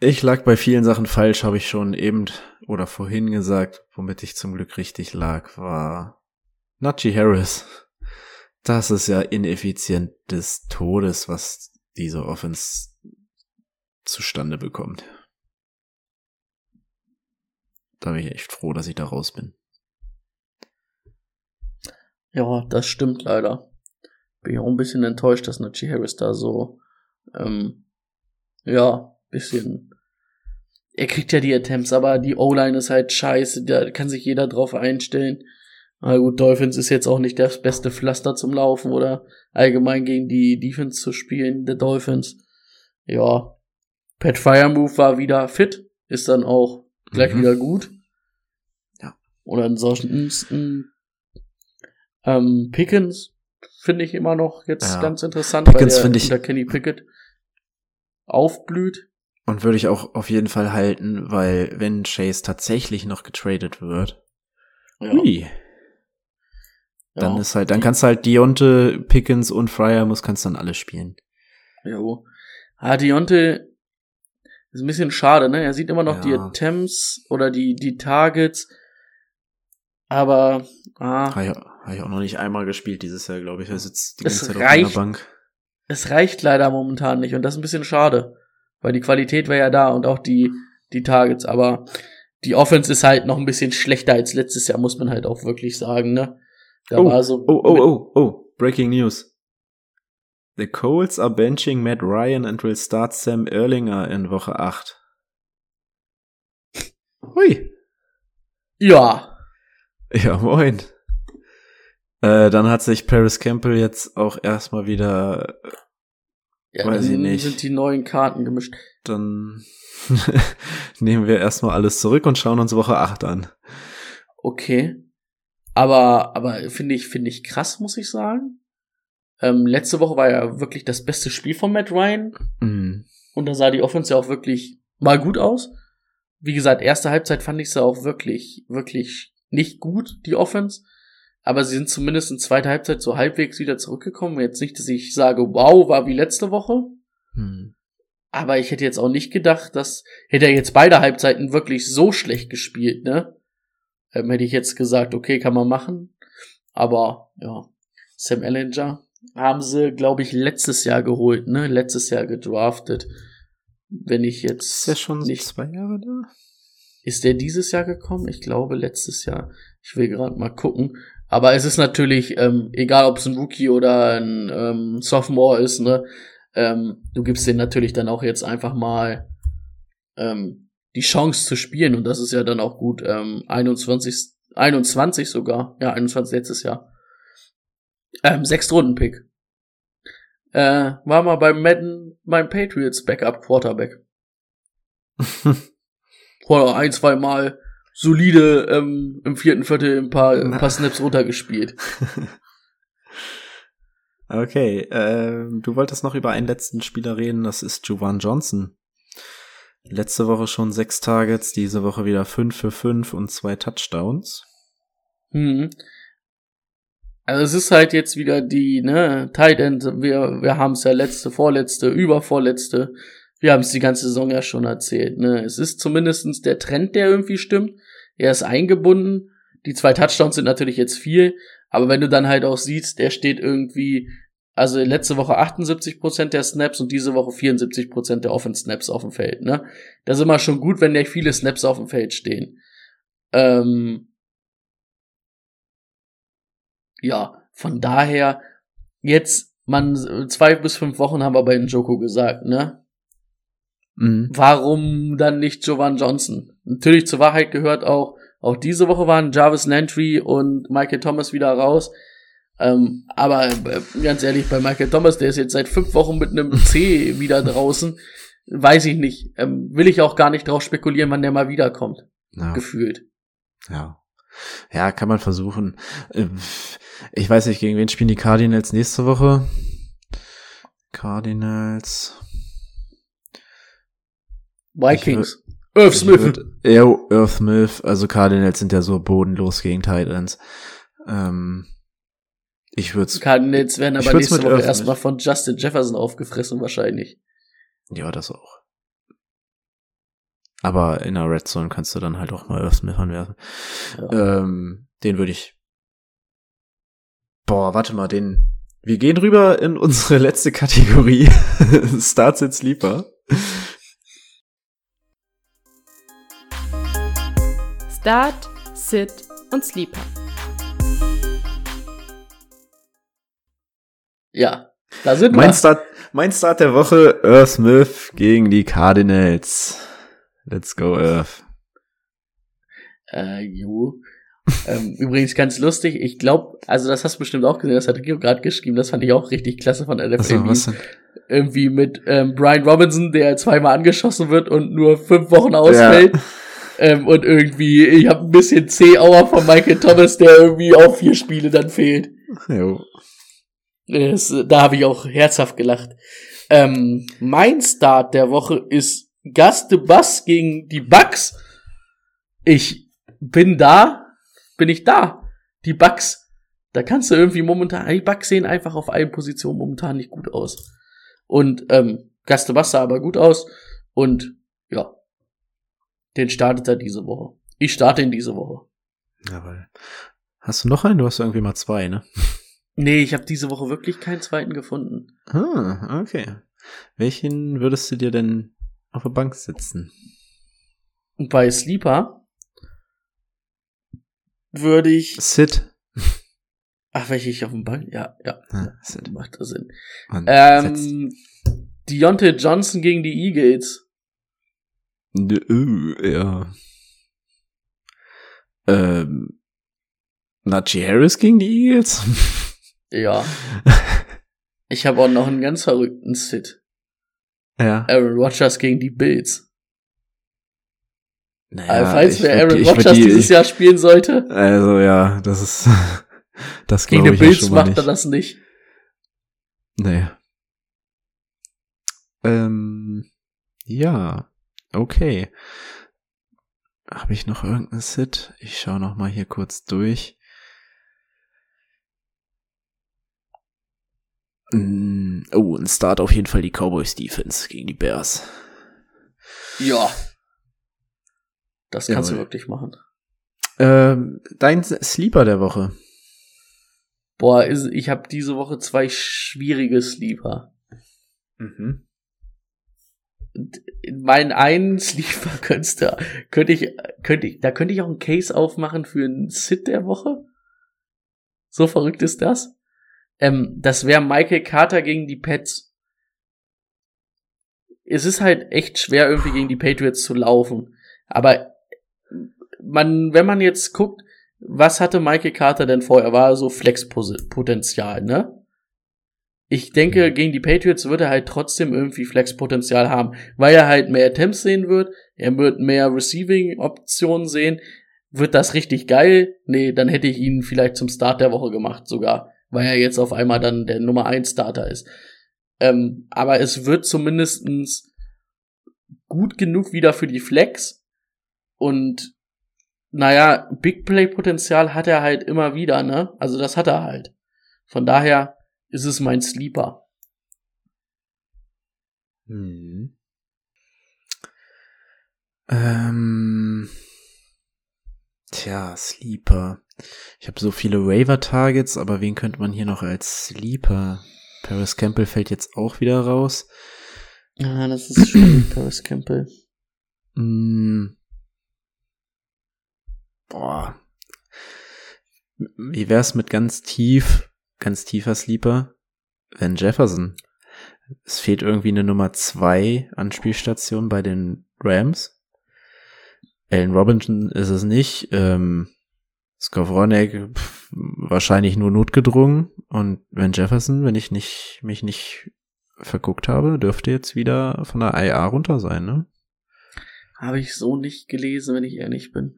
[SPEAKER 5] Ich lag bei vielen Sachen falsch, habe ich schon eben oder vorhin gesagt, womit ich zum Glück richtig lag, war Najee Harris. Das ist ja ineffizient des Todes, was diese Offense zustande bekommt. Da bin ich echt froh, dass ich da raus bin.
[SPEAKER 6] Ja, das stimmt leider. Bin ich auch ein bisschen enttäuscht, dass Najee Harris da so, ähm, ja, bisschen. Er kriegt ja die Attempts, aber die O-Line ist halt scheiße, da kann sich jeder drauf einstellen. Na gut, Dolphins ist jetzt auch nicht das beste Pflaster zum Laufen oder allgemein gegen die Defense zu spielen, der Dolphins. Ja. Pat Firemove war wieder fit, ist dann auch gleich
[SPEAKER 5] Mhm.
[SPEAKER 6] wieder gut.
[SPEAKER 5] Ja.
[SPEAKER 6] Und ansonsten ähm, Pickens finde ich immer noch jetzt
[SPEAKER 5] Ja.
[SPEAKER 6] ganz interessant,
[SPEAKER 5] Pickens
[SPEAKER 6] weil
[SPEAKER 5] find
[SPEAKER 6] der
[SPEAKER 5] ich-
[SPEAKER 6] unter Kenny Pickett aufblüht.
[SPEAKER 5] Und würde ich auch auf jeden Fall halten, weil wenn Chase tatsächlich noch getradet wird,
[SPEAKER 6] Ja.
[SPEAKER 5] hui, dann
[SPEAKER 6] ja.
[SPEAKER 5] ist halt, dann kannst du halt Dionte, Pickens und Fryer muss kannst dann alle spielen.
[SPEAKER 6] Jo. Ah, Dionte ist ein bisschen schade, ne? Er sieht immer noch die
[SPEAKER 5] Ja.
[SPEAKER 6] Attempts oder die, die Targets. Aber, ah,
[SPEAKER 5] Habe ich, hab ich auch noch nicht einmal gespielt dieses Jahr, glaube ich. Er sitzt die
[SPEAKER 6] Es
[SPEAKER 5] ganze Zeit auf
[SPEAKER 6] reicht.
[SPEAKER 5] meiner Bank.
[SPEAKER 6] es reicht leider momentan nicht und das ist ein bisschen schade. Weil die Qualität wäre ja da und auch die, die Targets, aber die Offense ist halt noch ein bisschen schlechter als letztes Jahr, muss man halt auch wirklich sagen, ne? Da
[SPEAKER 5] Oh,
[SPEAKER 6] war so.
[SPEAKER 5] Oh, oh, oh, oh, breaking news. The Colts are benching Matt Ryan and will start Sam Erlinger in Woche 8. Hui.
[SPEAKER 6] Ja.
[SPEAKER 5] Ja, moin. Äh, dann hat sich Paris Campbell jetzt auch erstmal wieder,
[SPEAKER 6] ja
[SPEAKER 5] Weiß ich nicht.
[SPEAKER 6] sind die neuen Karten gemischt.
[SPEAKER 5] dann nehmen wir erstmal alles zurück und schauen uns Woche 8 an.
[SPEAKER 6] Okay. Aber, aber finde ich, finde ich krass, muss ich sagen. Ähm, letzte Woche war ja wirklich das beste Spiel von Matt Ryan.
[SPEAKER 5] Mhm.
[SPEAKER 6] Und da sah die Offense ja auch wirklich mal gut aus. Wie gesagt, erste Halbzeit fand ich sie auch wirklich, wirklich nicht gut, die Offense. Aber sie sind zumindest in zweiter Halbzeit so halbwegs wieder zurückgekommen. Jetzt nicht, dass ich sage, wow, war wie letzte Woche.
[SPEAKER 5] Hm.
[SPEAKER 6] Aber ich hätte jetzt auch nicht gedacht, dass, hätte er jetzt beide Halbzeiten wirklich so schlecht gespielt, ne? Ähm, hätte ich jetzt gesagt, okay, kann man machen. Aber, ja, Sam Ellinger haben sie, glaube ich, letztes Jahr geholt, ne? Letztes Jahr gedraftet. Wenn ich jetzt
[SPEAKER 5] Ist der schon
[SPEAKER 6] nicht,
[SPEAKER 5] zwei Jahre da?
[SPEAKER 6] Ist der dieses Jahr gekommen? Ich glaube letztes Jahr. Ich will gerade mal gucken. Aber es ist natürlich, ähm, egal ob es ein Rookie oder ein ähm, Sophomore ist, ne, ähm, du gibst den natürlich dann auch jetzt einfach mal ähm, die Chance zu spielen und das ist ja dann auch gut. Ähm, 21, 21 sogar, ja 21 letztes Jahr. Ähm, Sechstrunden-Pick. Äh, war mal beim Madden mein Patriots Backup Quarterback. Oder ein, zwei Mal solide ähm, im vierten Viertel ein paar, ein paar Snaps runtergespielt.
[SPEAKER 5] Okay, äh, du wolltest noch über einen letzten Spieler reden, das ist Juwan Johnson. Letzte Woche schon sechs Targets, diese Woche wieder fünf für fünf und zwei Touchdowns.
[SPEAKER 6] Hm. Also es ist halt jetzt wieder die, ne, Tight End, wir, wir haben es ja letzte, vorletzte, übervorletzte, wir haben es die ganze Saison ja schon erzählt, ne. Es ist zumindestens der Trend, der irgendwie stimmt. Er ist eingebunden. Die zwei Touchdowns sind natürlich jetzt viel, aber wenn du dann halt auch siehst, der steht irgendwie, also letzte Woche 78% der Snaps und diese Woche 74% der Offense-Snaps auf dem Feld, ne? Das ist immer schon gut, wenn der viele Snaps auf dem Feld stehen. Ähm, ja, von daher, jetzt, man, zwei bis fünf Wochen haben wir bei Joko gesagt, ne?
[SPEAKER 5] Mhm.
[SPEAKER 6] Warum dann nicht Jovan Johnson? Natürlich zur Wahrheit gehört auch, auch diese Woche waren Jarvis Landry und Michael Thomas wieder raus. Ähm, aber äh, ganz ehrlich, bei Michael Thomas, der ist jetzt seit fünf Wochen mit einem C wieder draußen. Weiß ich nicht. Ähm, will ich auch gar nicht drauf spekulieren, wann der mal wiederkommt.
[SPEAKER 5] Ja.
[SPEAKER 6] Gefühlt.
[SPEAKER 5] Ja. Ja, kann man versuchen. Ähm, Ich weiß nicht, gegen wen spielen die Cardinals nächste Woche? Cardinals.
[SPEAKER 6] Vikings.
[SPEAKER 5] Ich
[SPEAKER 6] Smith.
[SPEAKER 5] würd- Ja, Irv Smith. Also Cardinals sind ja so bodenlos gegen Titans. Ähm, ich würde
[SPEAKER 6] Cardinals werden aber nächste Woche
[SPEAKER 5] Irv
[SPEAKER 6] erstmal von Justin Jefferson aufgefressen wahrscheinlich.
[SPEAKER 5] Ja, das auch. Aber in der Red Zone kannst du dann halt auch mal Irv Smith anwerfen.
[SPEAKER 6] Ja.
[SPEAKER 5] Ähm, den würde ich. Boah, warte mal, den. Wir gehen rüber in unsere letzte Kategorie. Starts and Sleeper.
[SPEAKER 1] Start, Sit und Sleeper.
[SPEAKER 6] Ja, da sind
[SPEAKER 5] Mein
[SPEAKER 6] wir.
[SPEAKER 5] Start, mein Start der Woche, Irv Smith gegen die Cardinals. Let's go, Irv.
[SPEAKER 6] Äh, jo. ähm, übrigens ganz lustig, ich glaube, also das hast du bestimmt auch gesehen, das hat Gio gerade geschrieben, das fand ich auch richtig klasse von NFL.
[SPEAKER 5] Achso, was?
[SPEAKER 6] Irgendwie mit ähm, Brian Robinson, der zweimal angeschossen wird und nur fünf Wochen ausfällt. Ähm, und irgendwie, ich habe ein bisschen C-Auer von Michael Thomas, der irgendwie auch vier Spiele dann fehlt.
[SPEAKER 5] Jo.
[SPEAKER 6] Das, da habe ich auch herzhaft gelacht. Ähm, mein Start der Woche ist Gus de Bass gegen die Bucks. Ich bin da, bin ich da. Die Bucks, da kannst du irgendwie momentan, die Bucks sehen einfach auf allen Positionen momentan nicht gut aus. Und ähm, Gus de Bass sah aber gut aus. Und ja, den startet er diese Woche. Ich starte ihn diese Woche.
[SPEAKER 5] Jawohl. Hast du noch einen? Du hast irgendwie mal zwei, ne?
[SPEAKER 6] Nee, ich habe diese Woche wirklich keinen zweiten gefunden.
[SPEAKER 5] Ah, okay. Welchen würdest du dir denn auf der Bank sitzen?
[SPEAKER 6] Bei Sleeper würde ich.
[SPEAKER 5] Sid.
[SPEAKER 6] Ach, welche ich auf dem Bank? Ja, ja.
[SPEAKER 5] Ah, Sid.
[SPEAKER 6] Macht das Sinn. Ähm, Deontay Johnson gegen die Eagles.
[SPEAKER 5] Ja. Ähm, Najee Harris gegen die Eagles?
[SPEAKER 6] Ja. Ich habe auch noch einen ganz verrückten Sit.
[SPEAKER 5] ja.
[SPEAKER 6] Aaron Rodgers gegen die Bills.
[SPEAKER 5] Naja,
[SPEAKER 6] Also, falls
[SPEAKER 5] ich
[SPEAKER 6] wer Aaron
[SPEAKER 5] ich
[SPEAKER 6] Rodgers
[SPEAKER 5] die-
[SPEAKER 6] dieses Jahr spielen sollte,
[SPEAKER 5] Also ja, das ist das
[SPEAKER 6] gegen die
[SPEAKER 5] ich ja
[SPEAKER 6] Bills
[SPEAKER 5] mal
[SPEAKER 6] macht
[SPEAKER 5] nicht.
[SPEAKER 6] er das nicht.
[SPEAKER 5] Nee. Ähm, ja, okay. Habe ich noch irgendeinen Sit? Ich schaue noch mal hier kurz durch. Mm, Oh, ein Start auf jeden Fall die Cowboys Defense gegen die Bears.
[SPEAKER 6] Ja. Das kannst du
[SPEAKER 5] Jawohl.
[SPEAKER 6] wirklich machen.
[SPEAKER 5] Ähm, dein Sleeper der Woche.
[SPEAKER 6] Boah, ich habe diese Woche zwei schwierige Sleeper.
[SPEAKER 5] Mhm.
[SPEAKER 6] mein einen Sleeper könnte, könnte ich, könnte ich, da könnte ich auch einen Case aufmachen für einen Sit der Woche. So verrückt ist das. Ähm, das wäre Michael Carter gegen die Pets. Es ist halt echt schwer, irgendwie gegen die Patriots zu laufen. Aber man, wenn man jetzt guckt, was hatte Michael Carter denn vorher? War so Flexpotenzial, ne? Ich denke, gegen die Patriots wird er halt trotzdem irgendwie Flexpotenzial haben, weil er halt mehr Attempts sehen wird, er wird mehr Receiving-Optionen sehen. Wird das richtig geil? Nee, dann hätte ich ihn vielleicht zum Start der Woche gemacht sogar, weil er jetzt auf einmal dann der Nummer 1 Starter ist. Ähm, aber es wird zumindestens gut genug wieder für die Flex und naja, Big Play Potenzial hat er halt immer wieder, ne? Also das hat er halt. Von daher ist es mein Sleeper.
[SPEAKER 5] Hm. Ähm. Tja, Sleeper. Ich habe so viele Waiver-Targets, aber wen könnte man hier noch als Sleeper? Paris Campbell fällt jetzt auch wieder raus.
[SPEAKER 6] Ja, das ist schwierig, Paris Campbell.
[SPEAKER 5] Mm. Boah. Wie wär's mit ganz tief, ganz tiefer Sleeper? Van Jefferson. Es fehlt irgendwie eine Nummer zwei Anspielstation bei den Rams. Allen Robinson ist es nicht. Ähm, Skowronek wahrscheinlich nur notgedrungen. Und Van Jefferson, wenn ich nicht, mich nicht verguckt habe, dürfte jetzt wieder von der IA runter sein, ne?
[SPEAKER 6] Habe ich so nicht gelesen, wenn ich ehrlich bin.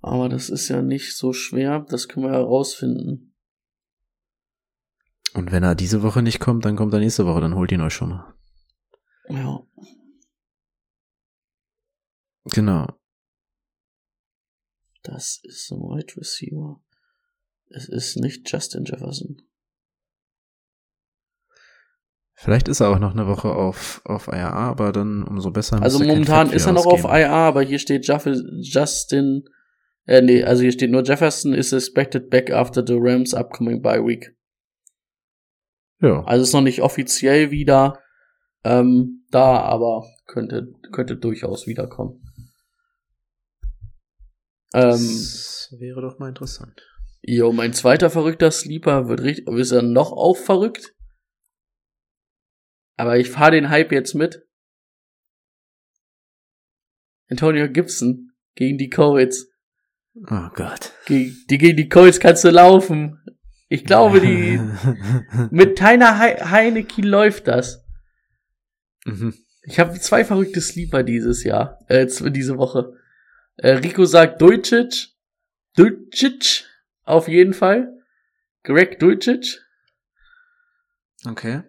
[SPEAKER 6] Aber das ist ja nicht so schwer, das können wir herausfinden.
[SPEAKER 5] Und wenn er diese Woche nicht kommt, dann kommt er nächste Woche, dann holt ihn euch schon mal.
[SPEAKER 6] Ja.
[SPEAKER 5] Genau.
[SPEAKER 6] Das ist ein Wide Receiver. Es ist nicht Justin Jefferson.
[SPEAKER 5] Vielleicht ist er auch noch eine Woche auf, auf IAA, aber dann umso besser.
[SPEAKER 6] Also momentan ist er noch auf
[SPEAKER 5] ausgeben.
[SPEAKER 6] IA, aber hier steht Justin, äh, nee, also hier steht nur Jefferson is expected back after the Rams upcoming bye week.
[SPEAKER 5] Ja.
[SPEAKER 6] Also ist noch nicht offiziell wieder ähm, da, aber könnte, könnte durchaus wiederkommen. Ähm,
[SPEAKER 5] das wäre doch mal interessant.
[SPEAKER 6] jo, mein zweiter verrückter Sleeper wird richtig, ist er noch auch verrückt? Aber ich fahre den Hype jetzt mit. Antonio Gibson gegen die Colts.
[SPEAKER 5] Oh Gott.
[SPEAKER 6] Gegen, die, gegen die Colts kannst du laufen. Ich glaube, die, mit Tyner He Heineke läuft das.
[SPEAKER 5] Mhm.
[SPEAKER 6] Ich habe zwei verrückte Sleeper dieses Jahr, äh, diese Woche. Äh, Rico sagt Dujcic. Dujcic, auf jeden Fall. Greg Dujcic.
[SPEAKER 5] Okay.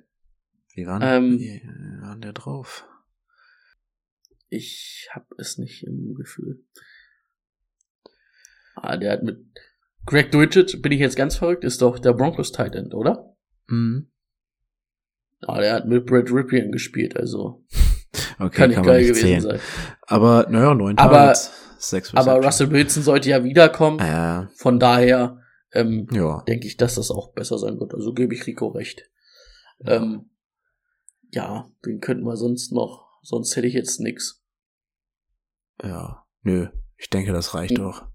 [SPEAKER 5] Wie waren,
[SPEAKER 6] Ähm,
[SPEAKER 5] wie waren der drauf?
[SPEAKER 6] Ich hab es nicht im Gefühl. Ah, der hat mit Greg Dujcic, bin ich jetzt ganz verrückt, ist doch der Broncos Tight End, oder?
[SPEAKER 5] Mhm.
[SPEAKER 6] Ah, der hat mit Brad Ripien gespielt, also
[SPEAKER 5] Okay,
[SPEAKER 6] kann nicht
[SPEAKER 5] man
[SPEAKER 6] geil gewesen
[SPEAKER 5] zählen.
[SPEAKER 6] sein.
[SPEAKER 5] Aber, naja, neun Targets, sechs
[SPEAKER 6] Aber. Russell Wilson sollte ja wiederkommen.
[SPEAKER 5] Ah, ja,
[SPEAKER 6] Von daher ähm,
[SPEAKER 5] ja.
[SPEAKER 6] denke ich, dass das auch besser sein wird. Also gebe ich Rico recht. Ähm, ja, wen könnten wir sonst noch? Sonst hätte ich jetzt nix.
[SPEAKER 5] Ja. Nö. Ich denke, das reicht
[SPEAKER 6] Hm.
[SPEAKER 5] doch.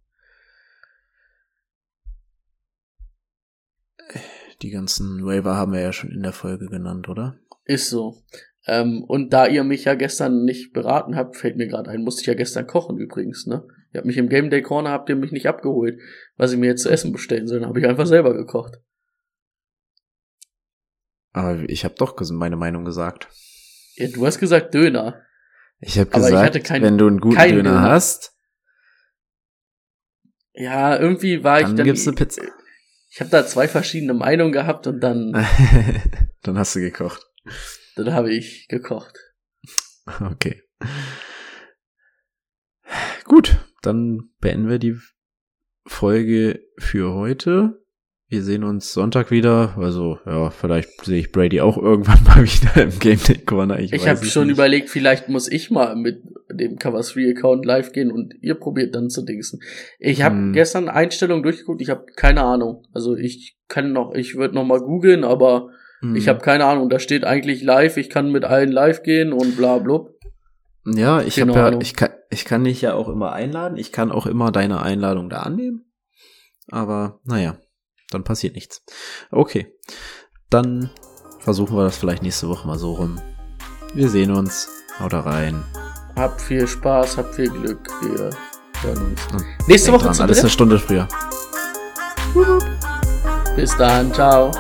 [SPEAKER 5] Die ganzen Waiver haben wir ja schon in der Folge genannt, oder?
[SPEAKER 6] Ist so. Ähm, und da ihr mich ja gestern nicht beraten habt, fällt mir gerade ein, musste ich ja gestern kochen übrigens, ne? Ihr habt mich im Game Day Corner, habt ihr mich nicht abgeholt, was ich mir jetzt zu essen bestellen soll. Habe ich einfach selber gekocht.
[SPEAKER 5] Aber ich habe doch meine Meinung gesagt.
[SPEAKER 6] Ja, du hast gesagt Döner.
[SPEAKER 5] Ich habe
[SPEAKER 6] ich
[SPEAKER 5] gesagt,
[SPEAKER 6] hatte kein-
[SPEAKER 5] wenn du einen guten Döner,
[SPEAKER 6] Döner.
[SPEAKER 5] hast,
[SPEAKER 6] Ja, irgendwie war ich
[SPEAKER 5] dann
[SPEAKER 6] dann.
[SPEAKER 5] gibt's eine Pizza.
[SPEAKER 6] Ich habe da zwei verschiedene Meinungen gehabt und dann,
[SPEAKER 5] dann hast du gekocht.
[SPEAKER 6] Dann habe ich gekocht.
[SPEAKER 5] Okay. Gut, dann beenden wir die Folge für heute. Wir sehen uns Sonntag wieder. Also, ja, vielleicht sehe ich Brady auch irgendwann mal wieder im Game Day Corner. Ich,
[SPEAKER 6] Ich habe schon
[SPEAKER 5] nicht.
[SPEAKER 6] überlegt, vielleicht muss ich mal mit dem Cover 3 Account live gehen und ihr probiert dann zu dingsen. Ich habe
[SPEAKER 5] Hm.
[SPEAKER 6] gestern Einstellungen durchgeguckt, ich habe keine Ahnung. Also ich kann noch, ich würde noch mal googeln, aber
[SPEAKER 5] Hm.
[SPEAKER 6] ich habe keine Ahnung. Da steht eigentlich live, ich kann mit allen live gehen und bla blub.
[SPEAKER 5] Ja, ich habe ja, ich kann, ich kann dich ja auch immer einladen. Ich kann auch immer deine Einladung da annehmen. Aber naja, dann passiert nichts. Okay, dann versuchen wir das vielleicht nächste Woche mal so rum. Wir sehen uns. Haut da rein.
[SPEAKER 6] Habt viel Spaß, habt viel Glück. Wir hören uns.
[SPEAKER 5] Und
[SPEAKER 6] Nächste
[SPEAKER 5] denkt
[SPEAKER 6] Woche
[SPEAKER 5] dran,
[SPEAKER 6] zu
[SPEAKER 5] alles
[SPEAKER 6] dritt.
[SPEAKER 5] eine Stunde früher.
[SPEAKER 6] Bis dann, ciao.